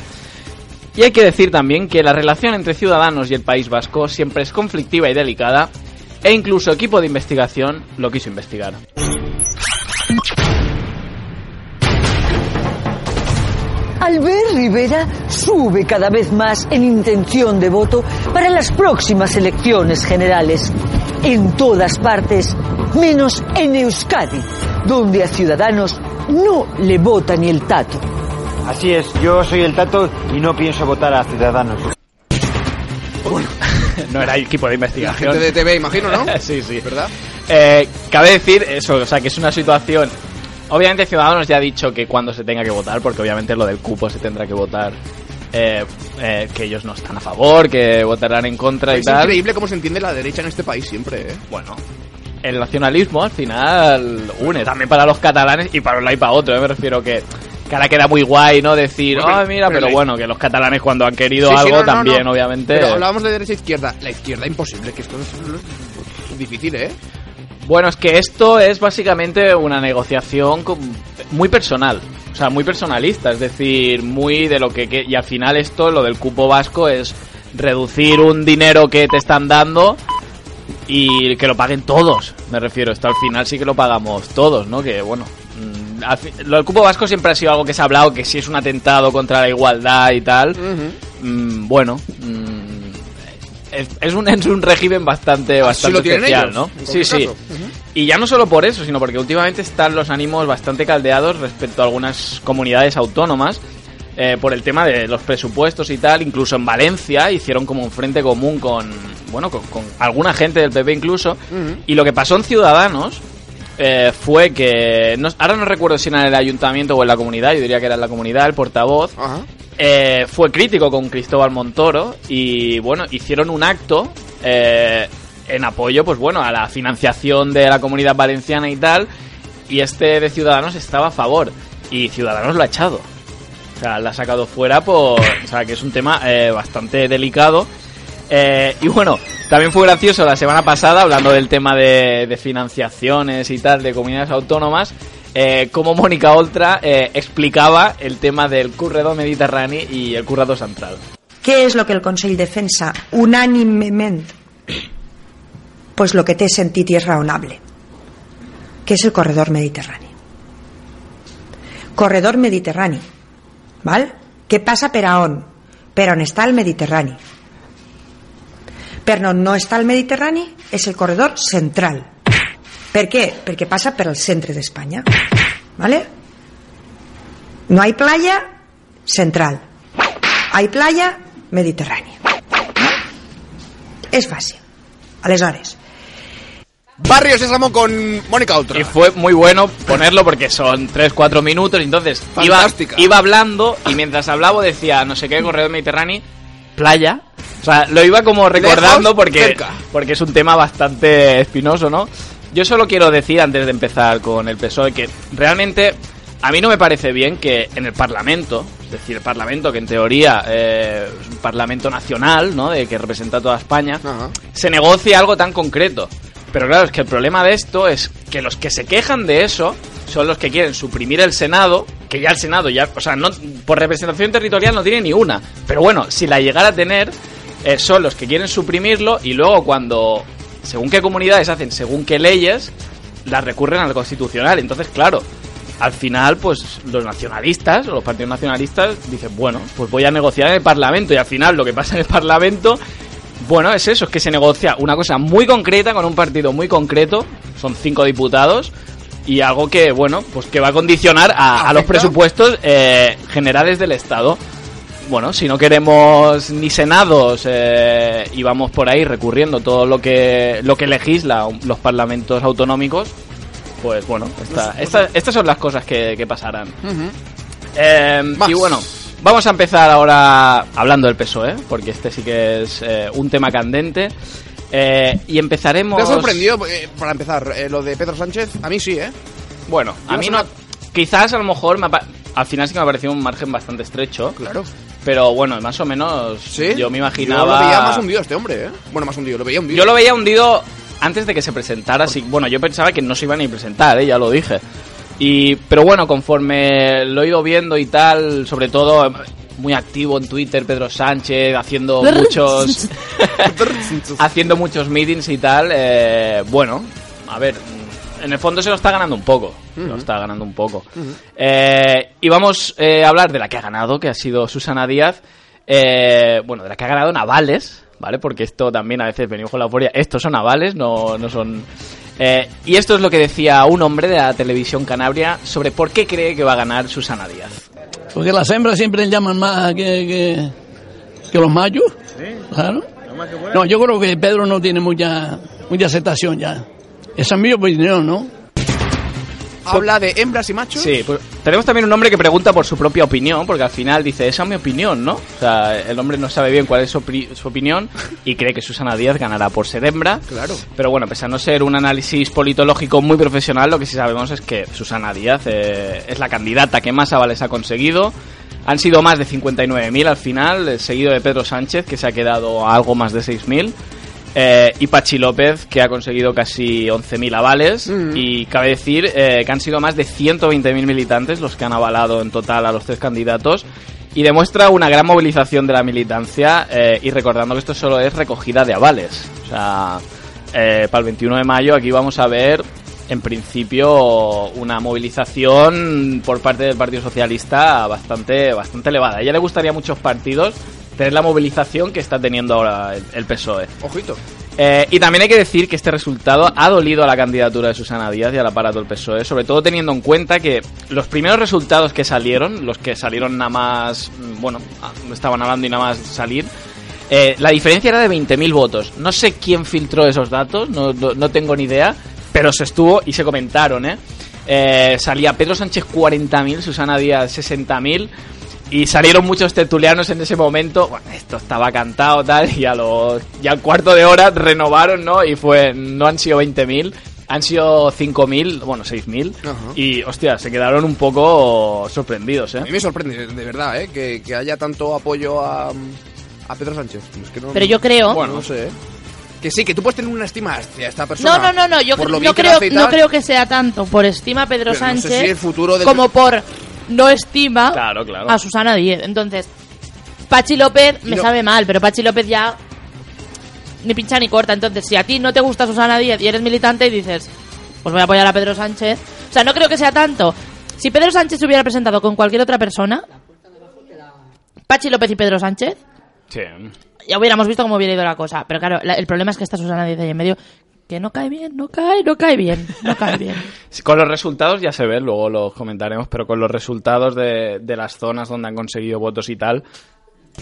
[SPEAKER 7] Y hay que decir también que la relación entre Ciudadanos y el País Vasco siempre es conflictiva y delicada, e incluso equipo de investigación lo quiso investigar.
[SPEAKER 13] Albert Rivera sube cada vez más en intención de voto para las próximas elecciones generales. En todas partes, menos en Euskadi, donde a Ciudadanos no le vota ni el tato.
[SPEAKER 14] Así es, yo soy el Tato y no pienso votar a Ciudadanos.
[SPEAKER 7] no era equipo de investigación.
[SPEAKER 4] Gente de TV, imagino, ¿no?
[SPEAKER 7] sí, sí.
[SPEAKER 4] ¿Verdad?
[SPEAKER 7] Eh, cabe decir eso, o sea, que es una situación. Obviamente, Ciudadanos ya ha dicho que cuando se tenga que votar, porque obviamente lo del cupo se tendrá que votar. eh, eh, que ellos no están a favor, que votarán en contra y
[SPEAKER 4] Es
[SPEAKER 7] tal.
[SPEAKER 4] increíble cómo se entiende la derecha en este país siempre, ¿eh?
[SPEAKER 7] Bueno, el nacionalismo al final une también para los catalanes y para un lado y para otro. ¿eh? Me refiero que, que ahora queda muy guay, ¿no? Decir,
[SPEAKER 4] Bueno,
[SPEAKER 7] ah, mira,
[SPEAKER 4] pero
[SPEAKER 7] pero
[SPEAKER 4] la-
[SPEAKER 7] bueno, que los catalanes cuando han querido
[SPEAKER 4] Sí, sí,
[SPEAKER 7] algo
[SPEAKER 4] no, no,
[SPEAKER 7] también,
[SPEAKER 4] no.
[SPEAKER 7] obviamente.
[SPEAKER 4] Pero hablábamos de derecha e izquierda. La izquierda imposible, que esto es, es difícil, ¿eh?
[SPEAKER 7] Bueno, es que esto es básicamente una negociación con- muy personal, o sea, muy personalista, es decir, muy de lo que, que- y al final esto, lo del cupo vasco es reducir un dinero que te están dando y que lo paguen todos, me refiero, esto al final sí que lo pagamos todos, ¿no? Que bueno, mm, lo del cupo vasco siempre ha sido algo que se ha hablado, que si es un atentado contra la igualdad y tal, mm, bueno, mm, es, es un, es un régimen bastante,
[SPEAKER 4] Así
[SPEAKER 7] bastante
[SPEAKER 4] lo
[SPEAKER 7] especial,
[SPEAKER 4] ellos,
[SPEAKER 7] ¿no? Sí, sí. Y ya no solo por eso, sino porque últimamente están los ánimos bastante caldeados respecto a algunas comunidades autónomas eh, por el tema de los presupuestos y tal. Incluso en Valencia hicieron como un frente común con, bueno, con, con alguna gente del PP incluso. Y lo que pasó en Ciudadanos eh, fue que, no- ahora no recuerdo si era en el ayuntamiento o en la comunidad, yo diría que era en la comunidad, el portavoz, eh, fue crítico con Cristóbal Montoro y bueno, hicieron un acto eh, en apoyo, pues bueno, a la financiación de la comunidad valenciana y tal, y este de Ciudadanos estaba a favor y Ciudadanos lo ha echado. O sea, la ha sacado fuera por... O sea, que es un tema eh, bastante delicado. Eh, y bueno, También fue gracioso la semana pasada, hablando del tema de, financiaciones y tal, de comunidades autónomas, eh, como Mónica Oltra eh, explicaba el tema del corredor mediterráneo y el corredor central.
[SPEAKER 15] Què és el que el Consell defensa unànimement? Pues lo que té sentit i és raonable, que és el corredor mediterrani. Corredor mediterrani, val? Què passa per a està el Mediterrani. Per on no està el Mediterrani és el corredor central. Per què? Perquè passa per al centre d'Espanya. ¿Vale? No hay playa, central. Hay playa, Mediterránea. És fàcil. Aleshores,
[SPEAKER 4] Barrio Sésamo con Mónica Oltra.
[SPEAKER 7] Y fue muy bueno ponerlo porque son 3-4 minutos. Entonces iba, iba hablando y mientras hablaba decía no sé qué, corredor mediterráneo, playa. O sea, lo iba como recordando porque, porque es un tema bastante espinoso, ¿no? Yo solo quiero decir antes de empezar con el PSOE que realmente a mí no me parece bien que en el Parlamento, es decir, el Parlamento que en teoría eh, es un Parlamento nacional, ¿no? De que representa a toda España, se negocie algo tan concreto. Pero claro, es que el problema de esto es que los que se quejan de eso son los que quieren suprimir el Senado, que ya el Senado ya, o sea, no por representación territorial no tiene ni una. Pero bueno, si la llegara a tener, eh, son los que quieren suprimirlo y luego cuando, según qué comunidades hacen, según qué leyes, las recurren al Constitucional. Entonces, claro, al final, pues los nacionalistas, o los partidos nacionalistas, dicen, bueno, pues voy a negociar en el Parlamento y al final lo que pasa en el Parlamento bueno, es eso, es que se negocia una cosa muy concreta con un partido muy concreto, son cinco diputados, y algo que, bueno, pues que va a condicionar a, a los presupuestos eh, generales del Estado. Bueno, si no queremos ni senados eh, y vamos por ahí recurriendo todo lo que lo que legisla los parlamentos autonómicos, pues bueno, esta- esta- estas son las cosas que, que pasarán. Eh, y bueno, vamos a empezar ahora hablando del PSOE, ¿eh? porque este sí que es eh, un tema candente. Eh, y empezaremos.
[SPEAKER 4] ¿Te ha sorprendido, eh, para empezar, eh, lo de Pedro Sánchez? A mí sí, ¿eh?
[SPEAKER 7] Bueno, a
[SPEAKER 4] Yo
[SPEAKER 7] mí no.
[SPEAKER 4] una-
[SPEAKER 7] Quizás a lo mejor me al final sí que me ha parecido un margen bastante estrecho.
[SPEAKER 4] Claro.
[SPEAKER 7] Pero bueno, más o menos
[SPEAKER 4] ¿Sí?
[SPEAKER 7] yo me
[SPEAKER 4] Yo
[SPEAKER 7] imaginaba.
[SPEAKER 4] lo veía más hundido este hombre, ¿eh? Bueno, más hundido, lo veía hundido.
[SPEAKER 7] Yo lo veía hundido antes de que se presentara. Sí, bueno, yo pensaba que no se iba ni a presentar, ¿eh? ya lo dije. Y, pero bueno, conforme lo he ido viendo y tal, sobre todo muy activo en Twitter, Pedro Sánchez, haciendo muchos, haciendo muchos meetings y tal, eh, bueno, a ver, en el fondo se lo está ganando un poco. Se lo
[SPEAKER 4] Ujú.
[SPEAKER 7] está ganando un poco. Eh, y vamos eh, a hablar de la que ha ganado, que ha sido Susana Díaz. Eh, bueno, de la que ha ganado navales, ¿vale? Porque esto también a veces venimos con la euforia. Estos son navales, no, no son. Eh, y esto es lo que decía un hombre de la televisión Canabria sobre por qué cree que va a ganar Susana Díaz.
[SPEAKER 16] Porque las hembras siempre llaman más que, que, que los machos. Claro. No, yo creo que Pedro no tiene mucha, mucha aceptación ya. Esa es mi opinión, ¿no?
[SPEAKER 4] Habla de hembras y machos.
[SPEAKER 7] Sí, pues tenemos también un hombre que pregunta por su propia opinión, porque al final dice, esa es mi opinión, ¿no? O sea, el hombre no sabe bien cuál es su, su opinión y cree que Susana Díaz ganará por ser hembra.
[SPEAKER 4] Claro.
[SPEAKER 7] Pero bueno, pese a no ser un análisis politológico muy profesional, lo que sí sabemos es que Susana Díaz eh, es la candidata que más avales ha conseguido. Han sido más de 59.000 al final, seguido de Pedro Sánchez, que se ha quedado a algo más de 6.000. Eh, y Pachi López, que ha conseguido casi 11.000 avales. Y cabe decir eh, que han sido más de 120.000 militantes los que han avalado en total a los tres candidatos. Y demuestra una gran movilización de la militancia. eh, y recordando que esto solo es recogida de avales. O sea, eh, para el 21 de mayo aquí vamos a ver, en principio, una movilización por parte del Partido Socialista bastante, bastante elevada. A ella le gustaría muchos partidos tener la movilización que está teniendo ahora el, el PSOE.
[SPEAKER 4] Ojito.
[SPEAKER 7] Eh, y también hay que decir que este resultado ha dolido a la candidatura de Susana Díaz y al aparato del PSOE, sobre todo teniendo en cuenta que los primeros resultados que salieron, los que salieron nada más, mm, bueno, ah, estaban hablando y nada más salir, eh, la diferencia era de 20.000 votos. No sé quién filtró esos datos, no, no- no tengo ni idea, pero se estuvo y se comentaron, ¿eh? Eh, salía Pedro Sánchez 40.000, Susana Díaz 60.000 y salieron muchos tertulianos en ese momento. Bueno, esto estaba cantado tal y a los ya al cuarto de hora renovaron, ¿no? Y fue no han sido 20.000, han sido 5.000, bueno, 6.000 y hostia, se quedaron un poco sorprendidos,
[SPEAKER 4] A
[SPEAKER 7] ¿eh?
[SPEAKER 4] mí me sorprende, de verdad, ¿eh? Que, que haya tanto apoyo a, a Pedro Sánchez. Es que no-
[SPEAKER 6] Pero yo creo-
[SPEAKER 4] Bueno, no sé, ¿eh? Que sí, que tú puedes tener una estima hacia esta persona.
[SPEAKER 6] No, no, no, no, yo no creo, no creo que sea tanto por estima a Pedro
[SPEAKER 4] Pero no sé
[SPEAKER 6] Sánchez
[SPEAKER 4] si el futuro del-
[SPEAKER 6] como por no estima
[SPEAKER 7] Claro, claro.
[SPEAKER 6] a Susana Díez. Entonces, Pachi López me
[SPEAKER 4] no-
[SPEAKER 6] sabe mal, pero Pachi López ya ni pincha ni corta. Entonces, si a ti no te gusta Susana Díez y eres militante y dices, pues voy a apoyar a Pedro Sánchez. O sea, no creo que sea tanto. Si Pedro Sánchez se hubiera presentado con cualquier otra persona, Pachi López y Pedro Sánchez,
[SPEAKER 7] Sí.
[SPEAKER 6] ya hubiéramos visto cómo hubiera ido la cosa. Pero claro, la- el problema es que está Susana Díez ahí en medio, que no cae bien, no cae, no cae bien, no cae bien.
[SPEAKER 7] Con los resultados ya se ve, luego los comentaremos, pero con los resultados de, de las zonas donde han conseguido votos y tal,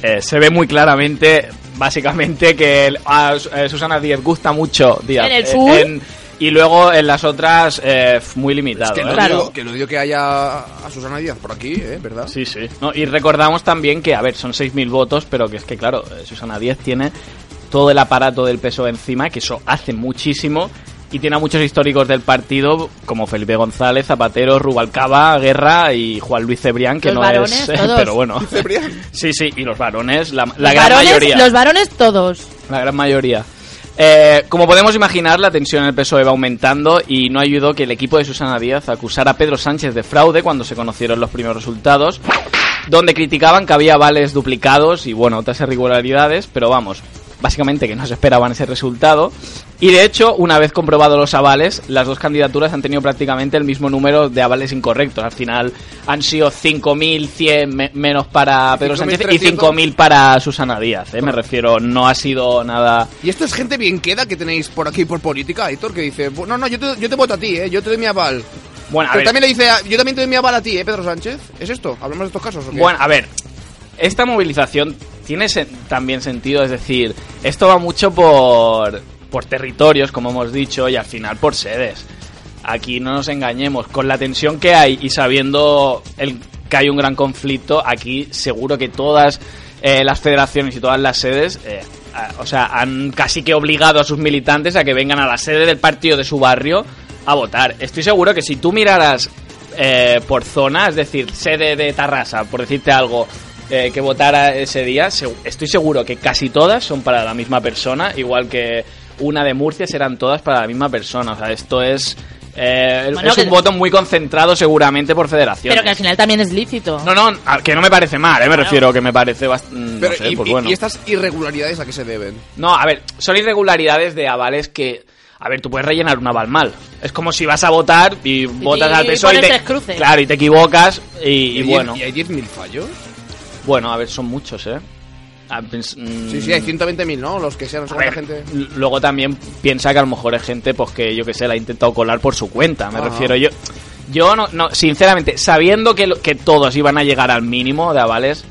[SPEAKER 7] eh, se ve muy claramente, básicamente, que el- a eh, Susana Díez gusta mucho Díaz.
[SPEAKER 6] En el
[SPEAKER 7] eh,
[SPEAKER 6] sur.
[SPEAKER 7] en- y luego en las otras, eh, muy limitado.
[SPEAKER 4] Que
[SPEAKER 7] ¿eh?
[SPEAKER 4] lo, digo, que lo digo que haya a Susana Díaz por aquí, ¿eh? ¿Verdad?
[SPEAKER 7] Sí, sí. No, y recordamos también que, a ver, son 6.000 votos, pero que es que, claro, Susana Díez tiene todo el aparato del PSOE encima, que eso hace muchísimo, y tiene a muchos históricos del partido, como Felipe González, Zapatero, Rubalcaba, Guerra y Juan Luis Cebrián, que
[SPEAKER 6] Los
[SPEAKER 7] no
[SPEAKER 6] varones,
[SPEAKER 7] es...
[SPEAKER 6] todos.
[SPEAKER 7] pero bueno. Sí, sí, y los varones, la, la
[SPEAKER 6] los,
[SPEAKER 7] gran
[SPEAKER 6] varones,
[SPEAKER 7] mayoría.
[SPEAKER 6] los varones todos.
[SPEAKER 7] La gran mayoría. Eh, como podemos imaginar, la tensión en el PSOE va aumentando y no ayudó que el equipo de Susana Díaz acusara a Pedro Sánchez de fraude cuando se conocieron los primeros resultados, donde criticaban que había vales duplicados y bueno, otras irregularidades, pero vamos, básicamente que no se esperaban ese resultado. Y de hecho, una vez comprobados los avales, las dos candidaturas han tenido prácticamente el mismo número de avales incorrectos. Al final han sido 5.100 me- menos para Pedro Sánchez y
[SPEAKER 4] 5.300.
[SPEAKER 7] 5.000 para Susana Díaz. ¿eh? Me refiero, no ha sido nada...
[SPEAKER 4] Y esto es gente bien queda que tenéis por aquí por política, Aitor, que dice, no, no, yo te, yo te voto a ti, ¿eh? Yo te doy mi aval.
[SPEAKER 7] Bueno, a
[SPEAKER 4] Pero
[SPEAKER 7] ver.
[SPEAKER 4] también le dice, yo también te doy mi aval a ti, ¿eh, Pedro Sánchez? ¿Es esto? ¿Hablamos de estos casos o qué?
[SPEAKER 7] Bueno, a ver, esta movilización tiene también sentido, es decir, esto va mucho por, por territorios, como hemos dicho, y al final por sedes. Aquí no nos engañemos, con la tensión que hay y sabiendo el, que hay un gran conflicto, aquí seguro que todas eh, las federaciones y todas las sedes, eh, o sea, han casi que obligado a sus militantes a que vengan a la sede del partido de su barrio a votar. Estoy seguro que si tú miraras eh, por zona, es decir, sede de Tarrasa, por decirte algo, eh, que votara ese día, estoy seguro que casi todas son para la misma persona, igual que una de Murcia serán todas para la misma persona. O sea, esto es, eh,
[SPEAKER 6] Bueno,
[SPEAKER 7] es
[SPEAKER 6] que-
[SPEAKER 7] un voto muy concentrado seguramente por federación.
[SPEAKER 6] Pero que al final también es lícito.
[SPEAKER 7] No, no, a- que no me parece mal, eh, me refiero que me parece bastante...
[SPEAKER 4] Pero,
[SPEAKER 7] no sé,
[SPEAKER 4] y,
[SPEAKER 7] pues
[SPEAKER 4] y-
[SPEAKER 7] bueno.
[SPEAKER 4] y estas irregularidades a qué se deben?
[SPEAKER 7] No, a ver, son irregularidades de avales que... A ver, tú puedes rellenar un aval mal. Es como si vas a votar y, votas al PSOE y te, claro, y te equivocas y, y
[SPEAKER 4] ¿Y
[SPEAKER 7] bueno.
[SPEAKER 4] ¿Y hay 10.000 fallos?
[SPEAKER 7] Bueno, a ver, son muchos, ¿eh? Mm,
[SPEAKER 4] Sí, sí, hay 120.000, ¿no? Los que sean, no sé cuánta
[SPEAKER 7] ver,
[SPEAKER 4] gente...
[SPEAKER 7] Luego también piensa que a lo mejor es gente, pues que yo que sé, la ha intentado colar por su cuenta. Me
[SPEAKER 4] Ajá.
[SPEAKER 7] refiero yo. Yo no, no, sinceramente, sabiendo que, lo- que todos iban a llegar al mínimo de avales,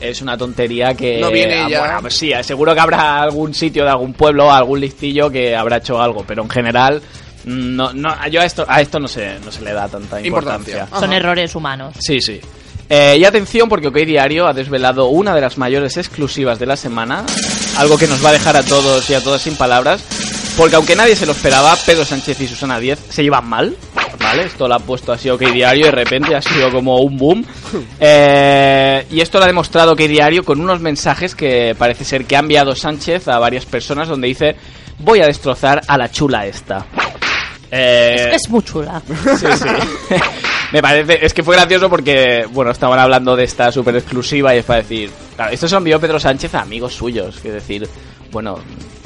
[SPEAKER 7] es una tontería que.
[SPEAKER 4] No viene
[SPEAKER 7] ah,
[SPEAKER 4] ya.
[SPEAKER 7] Bueno, pues sí, seguro que habrá algún sitio de algún pueblo, algún listillo que habrá hecho algo, pero en general. mm, No, no, yo a esto, a esto no se, no se le da tanta
[SPEAKER 4] Importancia.
[SPEAKER 7] importancia.
[SPEAKER 6] Son errores humanos.
[SPEAKER 7] Sí, sí. Eh, y atención porque OK Diario ha desvelado una de las mayores exclusivas de la semana, algo que nos va a dejar a todos y a todas sin palabras, porque aunque nadie se lo esperaba, Pedro Sánchez y Susana Díez se llevan mal, ¿vale? Esto lo ha puesto así OK Diario y de repente ha sido como un boom. Eh, y esto lo ha demostrado OK Diario con unos mensajes que parece ser que ha enviado Sánchez a varias personas donde dice voy a destrozar a la chula esta. Eh,
[SPEAKER 6] Es que es muy chula.
[SPEAKER 7] Sí, sí. Me parece, es que fue gracioso porque, bueno, estaban hablando de esta súper exclusiva y es para decir, claro, esto se lo envió Pedro Sánchez a amigos suyos, que decir, bueno,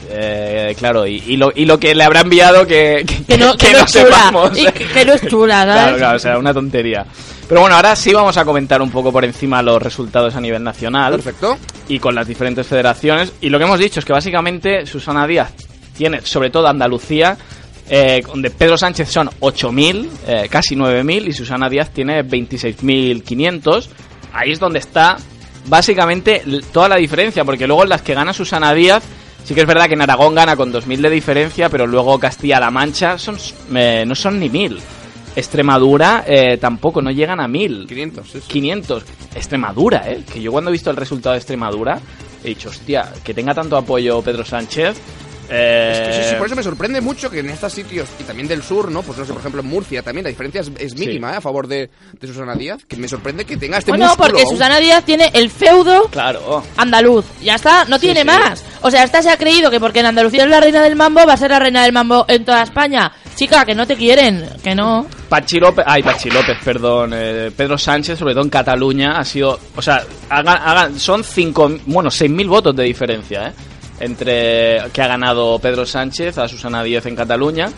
[SPEAKER 7] eh, claro, y, y lo, y lo que le habrá enviado que, que,
[SPEAKER 6] Que no, que no es chula.
[SPEAKER 7] sepamos.
[SPEAKER 6] Y que, que no es chula, ¿sabes?
[SPEAKER 7] Claro, claro, o sea, una tontería. Pero bueno, ahora sí vamos a comentar un poco por encima los resultados a nivel nacional.
[SPEAKER 4] Perfecto.
[SPEAKER 7] Y con las diferentes federaciones. Y lo que hemos dicho es que básicamente Susana Díaz tiene, sobre todo Andalucía, eh, donde Pedro Sánchez son 8.000, eh, casi 9.000, y Susana Díaz tiene 26.500. Ahí es donde está básicamente toda la diferencia, porque luego en las que gana Susana Díaz, sí que es verdad que en Aragón gana con 2.000 de diferencia, pero luego Castilla-La Mancha son, eh, no son ni 1.000. Extremadura eh, tampoco, no llegan a 1.000.
[SPEAKER 4] 500, sí, sí.
[SPEAKER 7] 500. Extremadura, ¿eh? Que yo cuando he visto el resultado de Extremadura he dicho, hostia, que tenga tanto apoyo Pedro Sánchez Eh,
[SPEAKER 4] Es que sí, sí, por eso me sorprende mucho que en estos sitios, y también del sur, ¿no? Pues no sé, por ejemplo en Murcia también, la diferencia es, es mínima, ¿eh? A favor de, de Susana Díaz, que me sorprende que tenga este
[SPEAKER 6] Bueno,
[SPEAKER 4] músculo.
[SPEAKER 6] porque Susana Díaz tiene el feudo
[SPEAKER 7] Claro.
[SPEAKER 6] andaluz. Ya está, no tiene
[SPEAKER 7] sí.
[SPEAKER 6] más. O sea, esta se ha creído que porque en Andalucía es la reina del mambo, va a ser la reina del mambo en toda España. Chica, que no te quieren, que no.
[SPEAKER 7] Pachi López, ay, Pachi López, perdón, eh, Pedro Sánchez, sobre todo en Cataluña, ha sido, o sea, haga- haga- son cinco, bueno, 6.000 votos de diferencia, ¿eh? Entre que ha ganado Pedro Sánchez a Susana Díaz en Cataluña.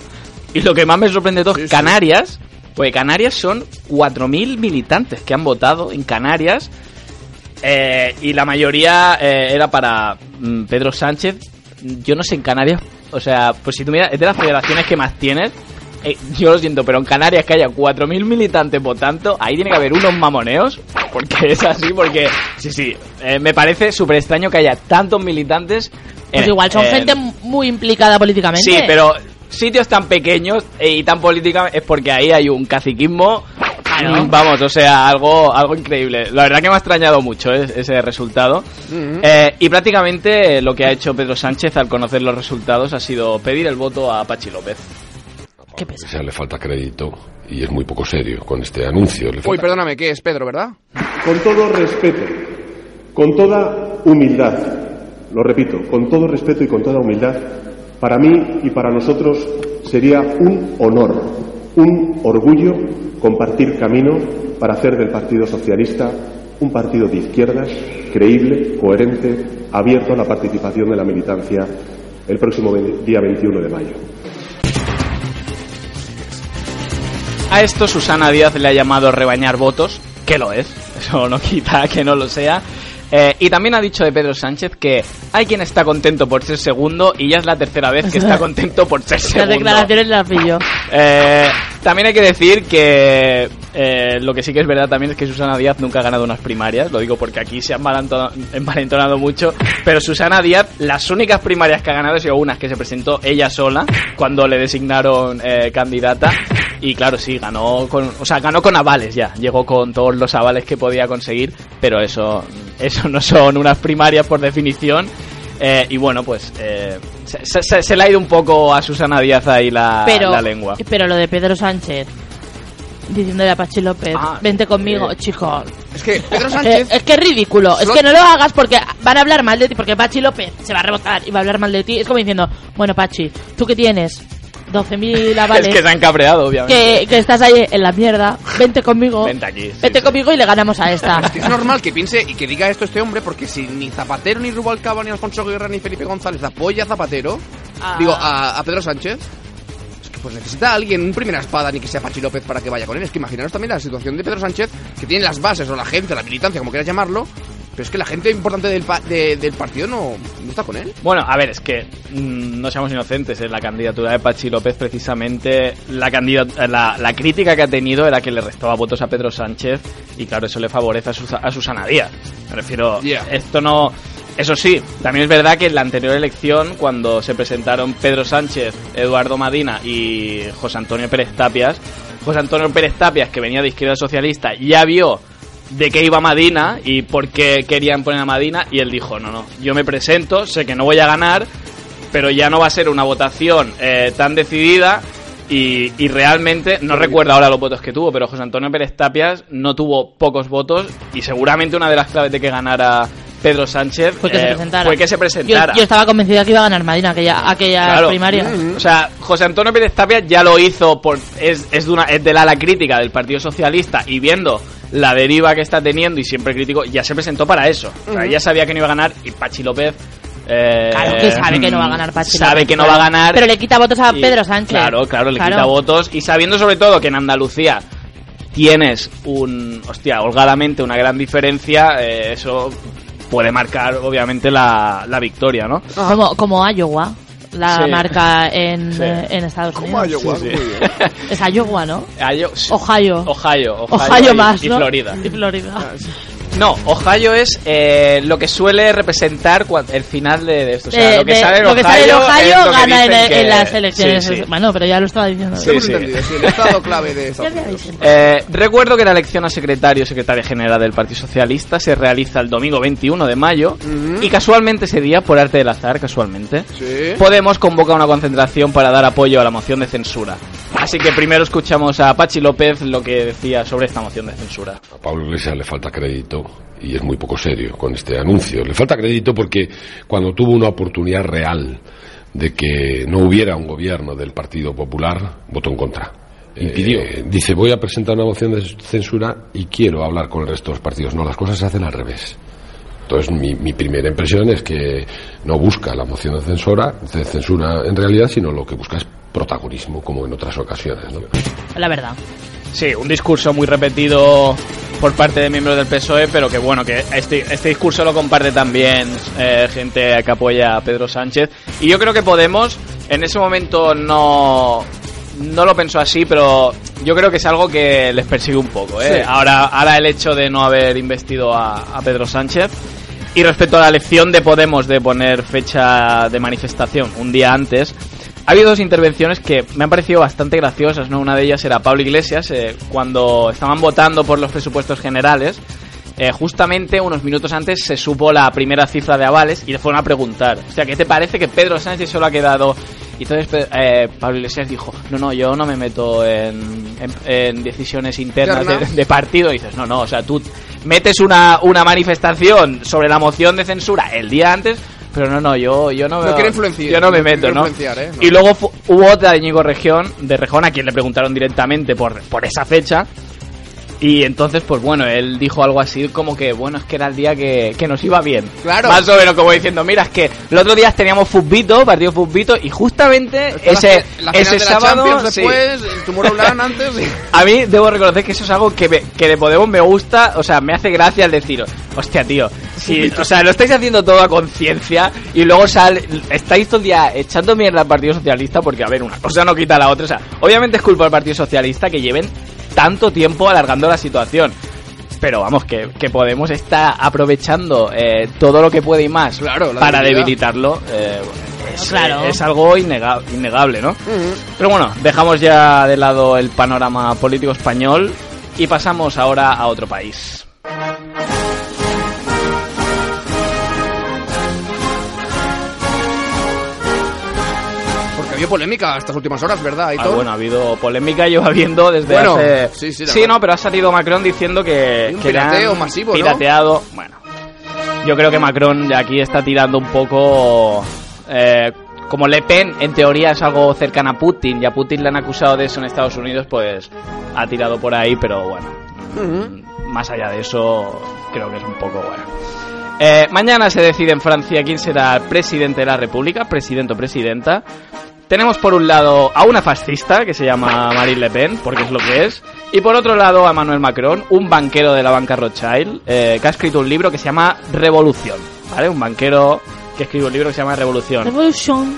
[SPEAKER 7] Y lo que más me sorprende de todo es Canarias, pues Canarias son 4.000 militantes que han votado en Canarias. eh, y la mayoría eh, era para mm, Pedro Sánchez. Yo no sé en Canarias, o sea, pues si tú miras, es de las federaciones que más tienes. Eh, yo lo siento, pero en Canarias que haya 4.000 militantes votando, ahí tiene que haber unos mamoneos, porque es así, porque sí, sí, eh, me parece súper extraño que haya tantos militantes.
[SPEAKER 6] Pues
[SPEAKER 7] en-
[SPEAKER 6] igual son
[SPEAKER 7] en-
[SPEAKER 6] gente muy implicada políticamente.
[SPEAKER 7] Sí, pero sitios tan pequeños eh, y tan políticos es porque ahí hay un caciquismo. mm, Vamos, o sea, algo, algo increíble. La verdad que me ha extrañado mucho eh, ese resultado. Eh, y prácticamente lo que ha hecho Pedro Sánchez al conocer los resultados ha sido pedir el voto a Pachi López.
[SPEAKER 17] O sea, le falta crédito y es muy poco serio con este anuncio. Le
[SPEAKER 4] Uy,
[SPEAKER 17] falta-
[SPEAKER 4] perdóname, ¿qué es Pedro, verdad?
[SPEAKER 18] Con todo respeto, con toda humildad, lo repito, con todo respeto y con toda humildad, para mí y para nosotros sería un honor, un orgullo compartir camino para hacer del Partido Socialista un partido de izquierdas, creíble, coherente, abierto a la participación de la militancia el próximo día 21 de mayo.
[SPEAKER 7] A esto Susana Díaz le ha llamado rebañar votos, que lo es, eso no quita que no lo sea. Eh, y también ha dicho de Pedro Sánchez que hay quien está contento por ser segundo y ya es la tercera vez que está contento por ser
[SPEAKER 6] Las
[SPEAKER 7] segundo.
[SPEAKER 6] declaraciones las pillo.
[SPEAKER 7] Eh, también hay que decir que eh, lo que sí que es verdad también es que Susana Díaz nunca ha ganado unas primarias, lo digo porque aquí se han envalentona- envalentonado mucho, pero Susana Díaz las únicas primarias que ha ganado han sido unas que se presentó ella sola cuando le designaron candidata y claro, sí, ganó con, o sea, ganó con avales ya, llegó con todos los avales que podía conseguir, pero eso, eso no son unas primarias por definición. Eh, y bueno, pues eh, se, se- le ha ido un poco a Susana Díaz ahí la,
[SPEAKER 6] pero,
[SPEAKER 7] la lengua.
[SPEAKER 6] pero lo de Pedro Sánchez diciéndole a Pachi López, vente conmigo, chico.
[SPEAKER 4] Es que Pedro Sánchez...
[SPEAKER 6] es que es ridículo. Es que no lo hagas porque van a hablar mal de ti. Porque Pachi López se va a rebotar y va a hablar mal de ti. Es como diciendo, bueno, Pachi, ¿tú qué tienes? 12.000 avales.
[SPEAKER 7] Es que se han cabreado, obviamente.
[SPEAKER 6] que, que estás ahí en la mierda. Vente conmigo.
[SPEAKER 7] Vente aquí.
[SPEAKER 6] Vente conmigo y le ganamos a esta.
[SPEAKER 4] Es que es normal que piense y que diga esto este hombre, porque si ni Zapatero, ni Rubalcaba, ni Alfonso Guerra, ni Felipe González apoya a Zapatero,
[SPEAKER 6] Ah.
[SPEAKER 4] digo, a, a Pedro Sánchez, es que pues necesita a alguien, un primera espada, ni que sea Pachi López para que vaya con él. Es que imaginaros también la situación de Pedro Sánchez, que tiene las bases, o la gente, la militancia, como quieras llamarlo, pero es que la gente importante del, pa- de- del partido no, no está con él.
[SPEAKER 7] Bueno, a ver, es que mm, no seamos inocentes. En la candidatura de Pachi López, precisamente, la, candidat- la, la crítica que ha tenido era que le restaba votos a Pedro Sánchez y, claro, eso le favorece a, Sus- a Susana Díaz. Me refiero, esto no. Eso sí, también es verdad que en la anterior elección, cuando se presentaron Pedro Sánchez, Eduardo Madina y José Antonio Pérez Tapias, José Antonio Pérez Tapias, que venía de Izquierda Socialista, ya vio de qué iba Madina y por qué querían poner a Madina y él dijo, no, no, yo me presento, sé que no voy a ganar, pero ya no va a ser una votación eh, tan decidida y, y realmente, no recuerdo ahora los votos que tuvo, pero José Antonio Pérez Tapias no tuvo pocos votos y seguramente una de las claves de que ganara Pedro Sánchez
[SPEAKER 6] Fue que se
[SPEAKER 7] eh,
[SPEAKER 6] presentara.
[SPEAKER 7] fue que se
[SPEAKER 6] Yo,
[SPEAKER 7] presentara.
[SPEAKER 6] yo estaba convencida que iba a ganar Madina aquella, aquella
[SPEAKER 7] Claro.
[SPEAKER 6] primaria.
[SPEAKER 7] O sea, José Antonio Pérez Tapia ya lo hizo por es, es de una es de la, la crítica del Partido Socialista y viendo la deriva que está teniendo y siempre crítico, ya se presentó para eso. O sea, ya sabía que no iba a ganar y Pachi López eh,
[SPEAKER 6] Claro que sabe que no va a ganar Pachi
[SPEAKER 7] Sabe
[SPEAKER 6] López,
[SPEAKER 7] que no va a ganar.
[SPEAKER 6] Pero le quita votos a
[SPEAKER 7] y-
[SPEAKER 6] Pedro Sánchez.
[SPEAKER 7] Claro, claro, le
[SPEAKER 6] Claro.
[SPEAKER 7] quita votos y sabiendo sobre todo que en Andalucía tienes un, hostia, holgadamente una gran diferencia, eh, eso puede marcar obviamente la, la victoria, ¿no?
[SPEAKER 6] Como, como Iowa, la
[SPEAKER 7] Sí.
[SPEAKER 6] marca en,
[SPEAKER 7] Sí.
[SPEAKER 6] eh, en Estados
[SPEAKER 7] Como
[SPEAKER 6] Unidos.
[SPEAKER 7] Iowa, bien.
[SPEAKER 6] Es Iowa, ¿no?
[SPEAKER 7] Iowa-
[SPEAKER 6] Ohio.
[SPEAKER 7] Ohio, Ohio,
[SPEAKER 6] Ohio
[SPEAKER 7] y-
[SPEAKER 6] más,
[SPEAKER 7] y. Florida.
[SPEAKER 6] Y Florida.
[SPEAKER 7] No, Ohio es eh, lo que suele representar cua- el final de, de esto. O sea,
[SPEAKER 6] Eh,
[SPEAKER 7] lo que
[SPEAKER 6] de-
[SPEAKER 7] sale en
[SPEAKER 6] lo que sale en
[SPEAKER 7] Ohio,
[SPEAKER 6] Ohio
[SPEAKER 7] es lo que
[SPEAKER 6] gana en,
[SPEAKER 7] dicen que-
[SPEAKER 6] en las elecciones.
[SPEAKER 7] Sí, sí.
[SPEAKER 6] Bueno, pero ya lo estaba diciendo.
[SPEAKER 7] Sí, sí.
[SPEAKER 4] entendido, sí, el estado clave de
[SPEAKER 7] Eh, recuerdo que la elección a secretario y secretaria general del Partido Socialista se realiza el domingo 21 de mayo y casualmente ese día, por arte del azar, casualmente,
[SPEAKER 4] Sí.
[SPEAKER 7] Podemos convoca una concentración para dar apoyo a la moción de censura. Así que primero escuchamos a Pachi López lo que decía sobre esta moción de censura.
[SPEAKER 17] A Pablo Iglesias le falta crédito y es muy poco serio con este anuncio. Le falta crédito porque cuando tuvo una oportunidad real de que no hubiera un gobierno del Partido Popular, votó en contra. Impidió. Eh, dice, voy a presentar una moción de censura y quiero hablar con el resto de los partidos. No, las cosas se hacen al revés. Entonces, mi, mi primera impresión es que no busca la moción de censura, de censura en realidad, sino lo que busca es protagonismo, como en otras ocasiones. ¿no?
[SPEAKER 6] La verdad.
[SPEAKER 7] Sí, un discurso muy repetido por parte de miembros del PSOE, pero que bueno, que este, este discurso lo comparte también eh, gente que apoya a Pedro Sánchez. Y yo creo que Podemos en ese momento no, no lo pensó así, pero yo creo que es algo que les persigue un poco. ¿eh?
[SPEAKER 4] Sí.
[SPEAKER 7] Ahora, ahora el hecho de no haber investido a, a Pedro Sánchez. Y respecto a la elección de Podemos de poner fecha de manifestación un día antes, ha habido dos intervenciones que me han parecido bastante graciosas, ¿no? Una de ellas era Pablo Iglesias, eh, cuando estaban votando por los presupuestos generales, eh, justamente unos minutos antes se supo la primera cifra de avales y le fueron a preguntar, o sea, ¿qué te parece que Pedro Sánchez solo ha quedado? Y entonces eh, Pablo Iglesias dijo, no, no, yo no me meto en, en- en decisiones internas de, partido. Y dices, no, no, o sea, tú metes una, una manifestación sobre la moción de censura el día antes, pero no, no, yo, yo no,
[SPEAKER 4] No quiere influenciar,
[SPEAKER 7] yo no me meto,
[SPEAKER 4] ¿eh? No.
[SPEAKER 7] Y luego hubo otra de Íñigo Región, de Rejón, a quien le preguntaron directamente por, por esa fecha. Y entonces, pues bueno, él dijo algo así como que, bueno, es que era el día que, que nos iba bien.
[SPEAKER 4] Claro.
[SPEAKER 7] Más o menos como diciendo, mira, es que el otro día teníamos Futbito, partido Futbito, y justamente ese,
[SPEAKER 4] la, la
[SPEAKER 7] ese
[SPEAKER 4] de la
[SPEAKER 7] sábado... Sí.
[SPEAKER 4] después, el antes.
[SPEAKER 7] A mí debo reconocer que eso es algo que, me- que de Podemos me gusta, o sea, me hace gracia el decir, hostia, tío, si, o sea, lo estáis haciendo todo a conciencia y luego sale, estáis todo el día echando mierda al Partido Socialista porque, a ver, una cosa no quita la otra, o sea, obviamente es culpa del Partido Socialista que lleven tanto tiempo alargando la situación. Pero vamos, que, que Podemos está aprovechando eh, todo lo que puede y más para
[SPEAKER 4] debilidad.
[SPEAKER 7] debilitarlo. eh, es,
[SPEAKER 6] Claro.
[SPEAKER 7] es algo innega- innegable, ¿no? Pero bueno, dejamos ya de lado el panorama político español y pasamos ahora a otro país.
[SPEAKER 4] Porque había polémica estas últimas horas, ¿verdad?
[SPEAKER 7] Ah, bueno, ha habido polémica, lleva habiendo desde
[SPEAKER 4] Bueno,
[SPEAKER 7] hace...
[SPEAKER 4] sí, sí, verdad.
[SPEAKER 7] no, pero ha salido Macron diciendo que...
[SPEAKER 4] un
[SPEAKER 7] que le han
[SPEAKER 4] pirateo masivo, ¿no?
[SPEAKER 7] Pirateado, bueno. Yo creo que Macron aquí está tirando un poco... eh, como Le Pen, en teoría, es algo cercano a Putin, y a Putin le han acusado de eso en Estados Unidos, pues ha tirado por ahí, pero bueno, más allá de eso, creo que es un poco bueno. Eh, mañana se decide en Francia quién será el presidente de la República, presidente o presidenta. Tenemos por un lado a una fascista que se llama Marine Le Pen, porque es lo que es, y por otro lado a Emmanuel Macron, un banquero de la banca Rothschild, eh, que ha escrito un libro que se llama Revolución, ¿vale? Un banquero que escribe un libro que se llama Revolución.
[SPEAKER 6] Revolution.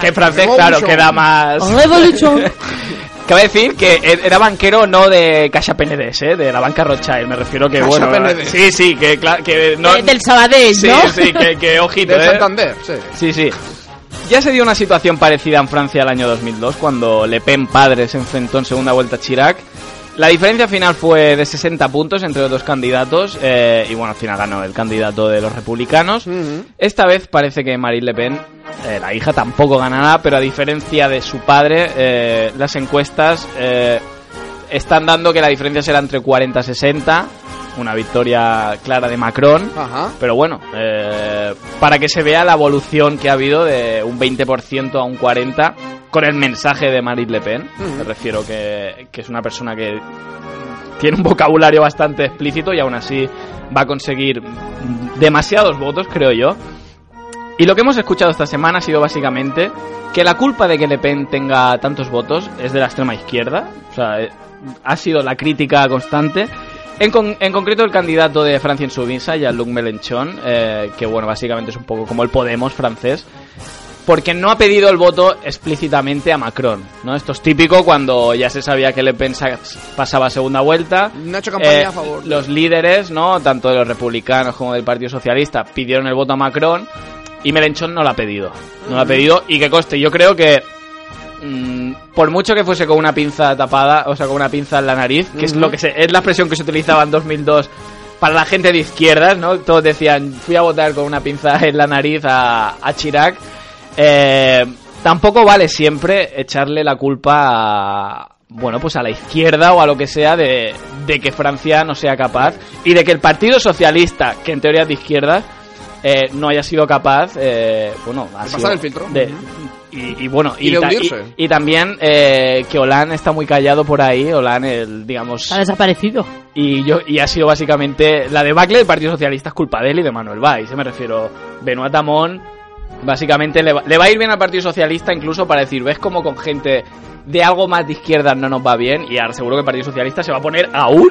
[SPEAKER 7] Que en francés,
[SPEAKER 6] Revolution.
[SPEAKER 7] claro, queda más...
[SPEAKER 6] Revolution.
[SPEAKER 7] Cabe decir que e- era banquero no de Caixa Penedès, ¿eh? de la banca Rothschild. Me refiero que,
[SPEAKER 4] Caixa
[SPEAKER 7] bueno...
[SPEAKER 4] Penedès.
[SPEAKER 7] Sí, sí, que, que no...
[SPEAKER 6] Del Sabadell,
[SPEAKER 7] Sí,
[SPEAKER 6] ¿no?
[SPEAKER 7] sí, que, que ojito,
[SPEAKER 4] De
[SPEAKER 7] ¿eh?
[SPEAKER 4] Santander, sí.
[SPEAKER 7] Sí, sí. Ya se dio una situación parecida en Francia el año 2002, cuando Le Pen padre se enfrentó en segunda vuelta a Chirac. La diferencia final fue de 60 puntos entre los dos candidatos eh, y bueno, al final ganó el candidato de los republicanos. Esta vez parece que Marine Le Pen, eh, la hija, tampoco ganará, pero a diferencia de su padre, eh, las encuestas eh, están dando que la diferencia será entre 40 y 60, una victoria clara de Macron.
[SPEAKER 4] Ajá.
[SPEAKER 7] Pero bueno, eh, para que se vea la evolución que ha habido de un 20% a un 40% con el mensaje de Marine Le Pen. Me refiero que, que es una persona que tiene un vocabulario bastante explícito y aún así va a conseguir demasiados votos, creo yo. Y lo que hemos escuchado esta semana ha sido básicamente que la culpa de que Le Pen tenga tantos votos es de la extrema izquierda. O sea, eh, ha sido la crítica constante. En, con- en concreto el candidato de Francia en Subinsa, Jean-Luc Mélenchon, eh, que bueno, básicamente es un poco como el Podemos francés, porque no ha pedido el voto explícitamente a Macron, ¿no? Esto es típico cuando ya se sabía que Le Pen sa- pasaba segunda vuelta.
[SPEAKER 4] No ha hecho campaña
[SPEAKER 7] Eh,
[SPEAKER 4] a favor.
[SPEAKER 7] Los líderes, ¿no? Tanto de los republicanos como del Partido Socialista pidieron el voto a Macron y Melenchon no lo ha pedido. No lo ha pedido y que coste. Yo creo que mm, por mucho que fuese con una pinza tapada, o sea, con una pinza en la nariz, que es lo que se, es la expresión que se utilizaba en 2002 para la gente de izquierdas, ¿no? Todos decían, fui a votar con una pinza en la nariz a, a Chirac. Eh, tampoco vale siempre echarle la culpa a, bueno, pues a la izquierda o a lo que sea de, de que Francia no sea capaz y de que el Partido Socialista, que en teoría es de izquierda, eh, no haya sido capaz, eh, bueno, ha
[SPEAKER 4] De
[SPEAKER 7] sido-
[SPEAKER 4] pasar el filtro.
[SPEAKER 7] de- y, y bueno,
[SPEAKER 4] Y de
[SPEAKER 7] ta-
[SPEAKER 4] hundirse.
[SPEAKER 7] y- y también eh, que Hollande está muy callado por ahí, Hollande, el, digamos...
[SPEAKER 6] Ha desaparecido.
[SPEAKER 7] Y, yo, y ha sido básicamente la debacle del Partido Socialista es culpa de él y de Manuel Valls. ¿eh? Me refiero, Benoit Hamon, básicamente le va, le va a ir bien al Partido Socialista incluso para decir, ves como con gente de algo más de izquierda no nos va bien y ahora seguro que el Partido Socialista se va a poner aún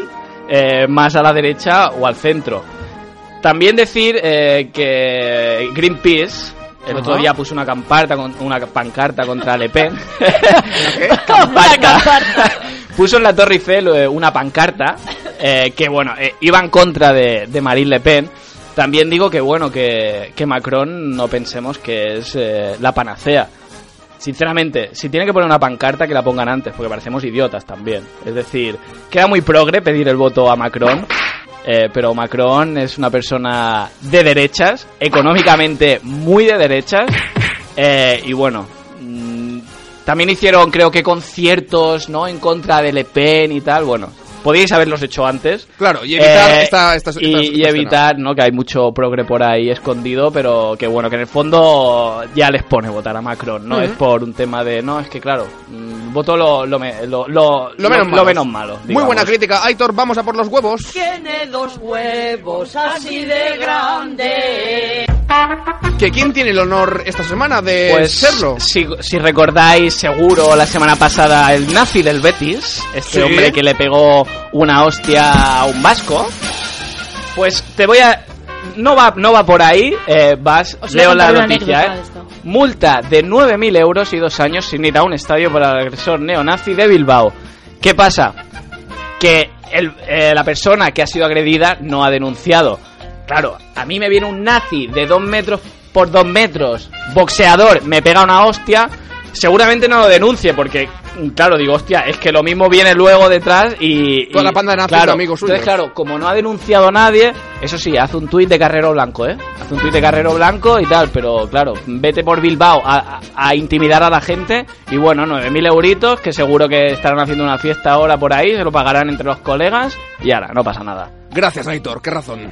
[SPEAKER 7] eh, más a la derecha o al centro. También decir eh, que Greenpeace el otro
[SPEAKER 4] Ajá.
[SPEAKER 7] día puso una camparta con, una pancarta contra Le Pen. Camparta. puso en la Torre Eiffel eh, una pancarta eh, que, bueno, eh, iba en contra de, de Marine Le Pen. También digo que, bueno, que, que Macron no pensemos que es eh, la panacea. Sinceramente, si tiene que poner una pancarta, que la pongan antes, porque parecemos idiotas también. Es decir, queda muy progre pedir el voto a Macron, eh, pero Macron es una persona de derechas, económicamente muy de derechas, eh, y bueno, mm, también hicieron creo que conciertos, ¿no? En contra de Le Pen y tal, bueno. Podíais haberlos hecho antes.
[SPEAKER 4] Claro, y evitar
[SPEAKER 7] Eh,
[SPEAKER 4] esta, esta, esta-
[SPEAKER 7] y,
[SPEAKER 4] esta
[SPEAKER 7] y
[SPEAKER 4] escena.
[SPEAKER 7] evitar, ¿no? Que hay mucho progre por ahí escondido, pero que bueno, que en el fondo ya les pone votar a Macron, no es por un tema de, no, es que claro, mm, voto lo, lo, me- lo, lo,
[SPEAKER 4] Lo menos
[SPEAKER 7] lo
[SPEAKER 4] malo.
[SPEAKER 7] menos malo.
[SPEAKER 4] Muy buena crítica. Aitor, vamos a por los huevos.
[SPEAKER 19] Tiene dos huevos así de grandes.
[SPEAKER 4] ¿Que quién tiene el honor esta semana de
[SPEAKER 7] Pues
[SPEAKER 4] serlo?
[SPEAKER 7] Si, si recordáis seguro la semana pasada el nazi del Betis, este
[SPEAKER 4] Sí.
[SPEAKER 7] hombre que le pegó una hostia a un vasco, pues te voy a... No va, no va por ahí, eh, vas,
[SPEAKER 6] Os
[SPEAKER 7] leo la noticia, eh. Multa de 9.000 euros y dos años sin ir a un estadio para el agresor neonazi de Bilbao. ¿Qué pasa? Que el- eh, la persona que ha sido agredida no ha denunciado. Claro, a mí me viene un nazi de dos metros por dos metros, boxeador, me pega una hostia. Seguramente no lo denuncie porque, claro, digo, hostia, es que lo mismo viene luego detrás y...
[SPEAKER 4] Toda
[SPEAKER 7] y-
[SPEAKER 4] la panda de nazis
[SPEAKER 7] claro,
[SPEAKER 4] amigos suyos.
[SPEAKER 7] Entonces, claro, como no ha denunciado a nadie, eso sí, hace un tuit de Carrero Blanco, ¿eh? Hace un tuit de Carrero Blanco y tal, pero claro, vete por Bilbao a, a- a intimidar a la gente y bueno, 9.000 euritos que seguro que estarán haciendo una fiesta ahora por ahí, se lo pagarán entre los colegas y ahora, no pasa nada.
[SPEAKER 4] Gracias, Aitor, qué razón.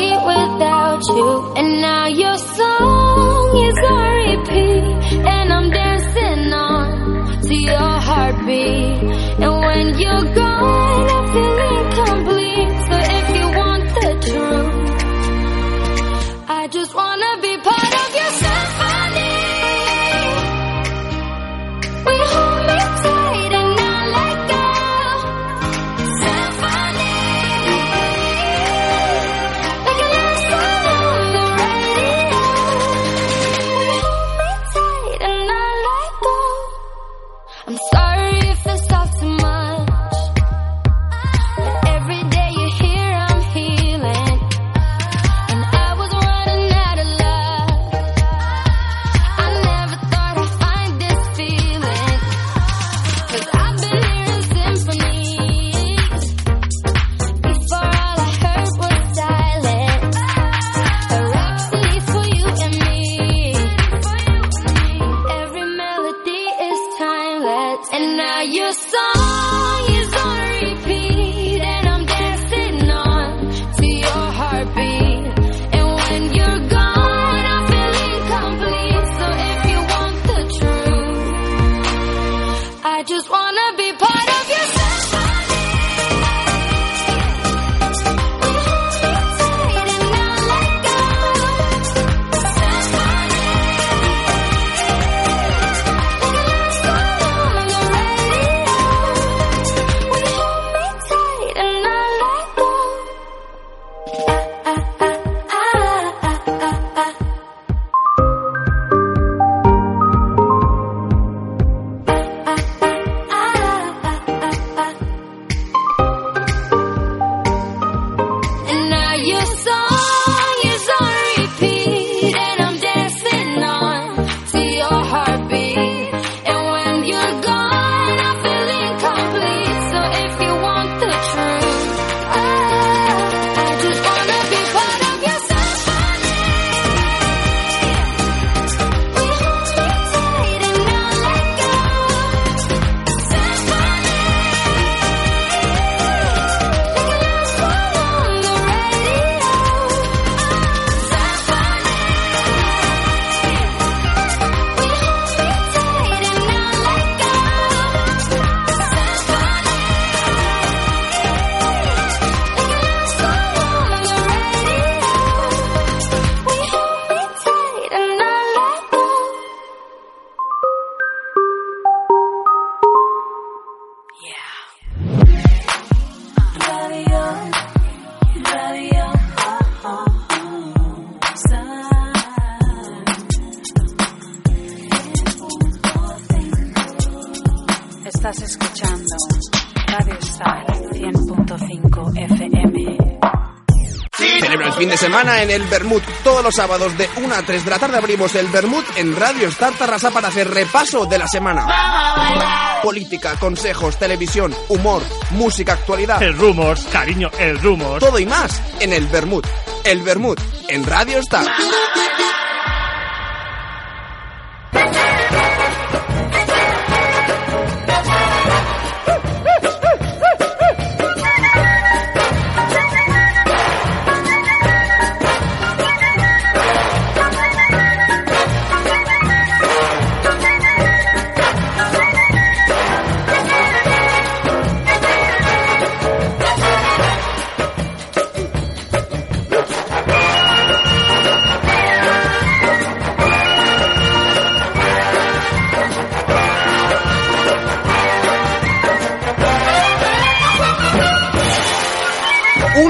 [SPEAKER 4] semana en el Bermud. Todos los sábados de 1 a 3 de la tarde abrimos el Bermud en Radio Star Tarrasa para hacer repaso de la semana. Política, consejos, televisión, humor, música, actualidad.
[SPEAKER 2] El Rumors, cariño, el Rumors.
[SPEAKER 4] Todo y más en el Bermud. El Bermud en Radio Star.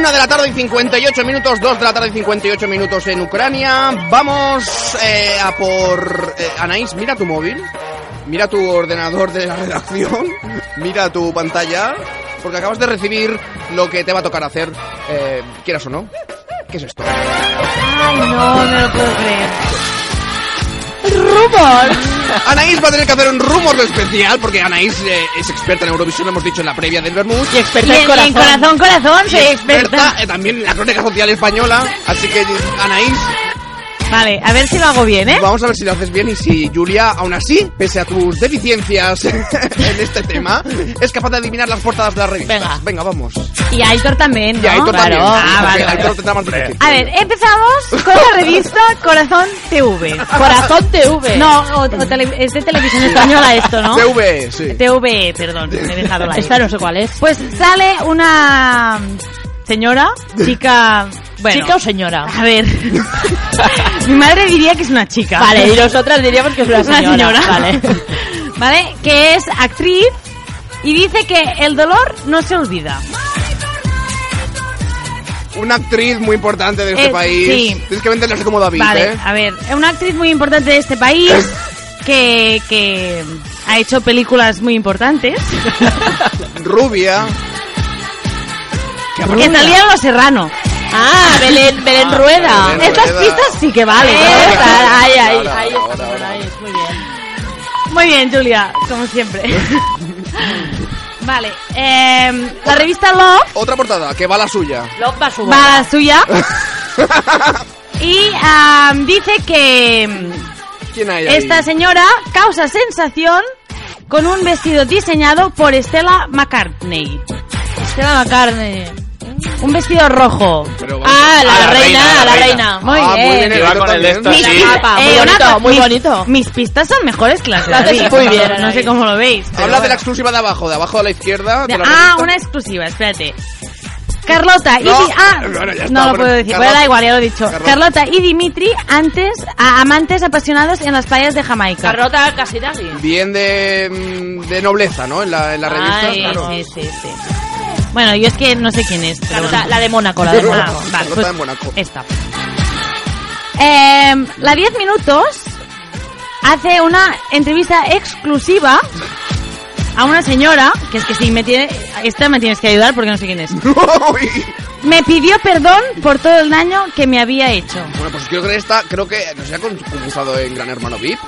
[SPEAKER 4] Una de la tarde y 58 minutos, dos de la tarde y 58 minutos en Ucrania. Vamos eh, a por... eh, Anaís, mira tu móvil, mira tu ordenador de la redacción, mira tu pantalla, porque acabas de recibir lo que te va a tocar hacer, eh, quieras o no. ¿Qué es esto?
[SPEAKER 5] Ay, no, no lo puedo creer.
[SPEAKER 4] ¡Rumors! Anaís va a tener que hacer un rumor especial, porque Anaís eh, es experta en Eurovisión, lo hemos dicho en la previa del Bermud.
[SPEAKER 5] Y experta en Y en- en corazón. corazón, corazón,
[SPEAKER 4] Y
[SPEAKER 5] soy experta.
[SPEAKER 4] eh, también en la crónica social española. Así que, Anaís,
[SPEAKER 5] Vale, a ver si lo hago bien, ¿eh?
[SPEAKER 4] Vamos a ver si lo haces bien y si Julia, aún así, pese a tus deficiencias en este tema, es capaz de adivinar las portadas de las revistas. Venga, venga, vamos.
[SPEAKER 5] Y Aitor también, ¿no?
[SPEAKER 4] Y Aitor también.
[SPEAKER 5] Ah, vale.
[SPEAKER 4] Aitor lo tendrá más difícil.
[SPEAKER 5] A ver, empezamos con la revista Corazón TV.
[SPEAKER 6] Corazón TV.
[SPEAKER 5] No, o- o tele- es de televisión española esto, ¿no?
[SPEAKER 4] TV, sí.
[SPEAKER 5] TV, perdón, me he dejado la
[SPEAKER 6] Esta no sé cuál es.
[SPEAKER 5] Pues sale una señora, chica... Bueno,
[SPEAKER 6] ¿Chica o señora?
[SPEAKER 5] A ver, mi madre diría que es una chica.
[SPEAKER 6] Vale, y nosotras diríamos que es una señora. Vale.
[SPEAKER 5] Vale, que es actriz y dice que el dolor no se olvida.
[SPEAKER 4] Una actriz muy importante de este
[SPEAKER 5] Eh,
[SPEAKER 4] país.
[SPEAKER 5] sí.
[SPEAKER 4] Tienes que venderla así como David,
[SPEAKER 5] Vale,
[SPEAKER 4] ¿eh?
[SPEAKER 5] a ver, una actriz muy importante de este país que, que ha hecho películas muy importantes.
[SPEAKER 4] Rubia.
[SPEAKER 5] Que salía en Los Serrano.
[SPEAKER 6] Ah, Belén, Belén
[SPEAKER 5] Ah,
[SPEAKER 6] Rueda.
[SPEAKER 5] Belén Estas Rueda. pistas sí que valen. ¿eh?
[SPEAKER 6] Esta, ahí, ahí,
[SPEAKER 5] Ahora,
[SPEAKER 6] ahí
[SPEAKER 5] ahora,
[SPEAKER 6] está,
[SPEAKER 5] ahora.
[SPEAKER 6] ahí es, muy bien.
[SPEAKER 5] Muy bien, Julia, como siempre. vale, em, la revista Love
[SPEAKER 4] Otra portada, que va la suya.
[SPEAKER 6] Love va a su
[SPEAKER 5] va la suya y am, dice que em,
[SPEAKER 4] ¿Quién hay ahí?
[SPEAKER 5] esta señora causa sensación con un vestido diseñado por Stella McCartney.
[SPEAKER 6] Stella McCartney.
[SPEAKER 5] Un vestido rojo.
[SPEAKER 6] Ah, la,
[SPEAKER 7] Ah, la
[SPEAKER 6] reina,
[SPEAKER 7] reina,
[SPEAKER 6] la
[SPEAKER 7] la
[SPEAKER 6] reina.
[SPEAKER 5] Muy
[SPEAKER 4] Ah, muy
[SPEAKER 5] bien.
[SPEAKER 4] bien,
[SPEAKER 7] con el de
[SPEAKER 4] también.
[SPEAKER 7] esto,
[SPEAKER 5] Mis
[SPEAKER 7] sí.
[SPEAKER 6] Guapa, muy
[SPEAKER 5] Eh,
[SPEAKER 6] bonito, muy
[SPEAKER 5] mis-
[SPEAKER 6] bonito.
[SPEAKER 5] Mis pistas son mejores que las de David.
[SPEAKER 6] muy bien,
[SPEAKER 5] No sé cómo lo veis.
[SPEAKER 4] Habla de
[SPEAKER 5] bueno.
[SPEAKER 4] la exclusiva de abajo, de abajo a la izquierda. de la
[SPEAKER 5] ah,
[SPEAKER 4] revista.
[SPEAKER 5] una exclusiva, espérate. Carlota y
[SPEAKER 4] No,
[SPEAKER 5] Di- ah,
[SPEAKER 4] bueno, ya está,
[SPEAKER 5] no lo puedo decir,
[SPEAKER 4] Carlota.
[SPEAKER 5] pero da igual, ya lo he dicho.
[SPEAKER 4] Carlota.
[SPEAKER 5] Carlota y Dimitri antes a- amantes apasionados en las playas de Jamaica.
[SPEAKER 6] Carrota Casidagi.
[SPEAKER 4] Bien de, de nobleza, ¿no? En la, en la revista.
[SPEAKER 5] Ay,
[SPEAKER 4] claro.
[SPEAKER 5] sí, sí, sí. Bueno, yo es que no sé quién es. pero bueno.
[SPEAKER 6] la de Mónaco, la de
[SPEAKER 5] Ah,
[SPEAKER 6] Mónaco.
[SPEAKER 5] vale,
[SPEAKER 4] Carlota
[SPEAKER 5] pues
[SPEAKER 4] de Mónaco.
[SPEAKER 5] esta. Eh, la 10 minutos hace una entrevista exclusiva a una señora, que es que sí, me tiene, esta me tienes que ayudar porque no sé quién es. Me pidió perdón por todo el daño que me había hecho.
[SPEAKER 4] Bueno, pues creo que esta, creo que no se ha concursado en Gran Hermano VIP.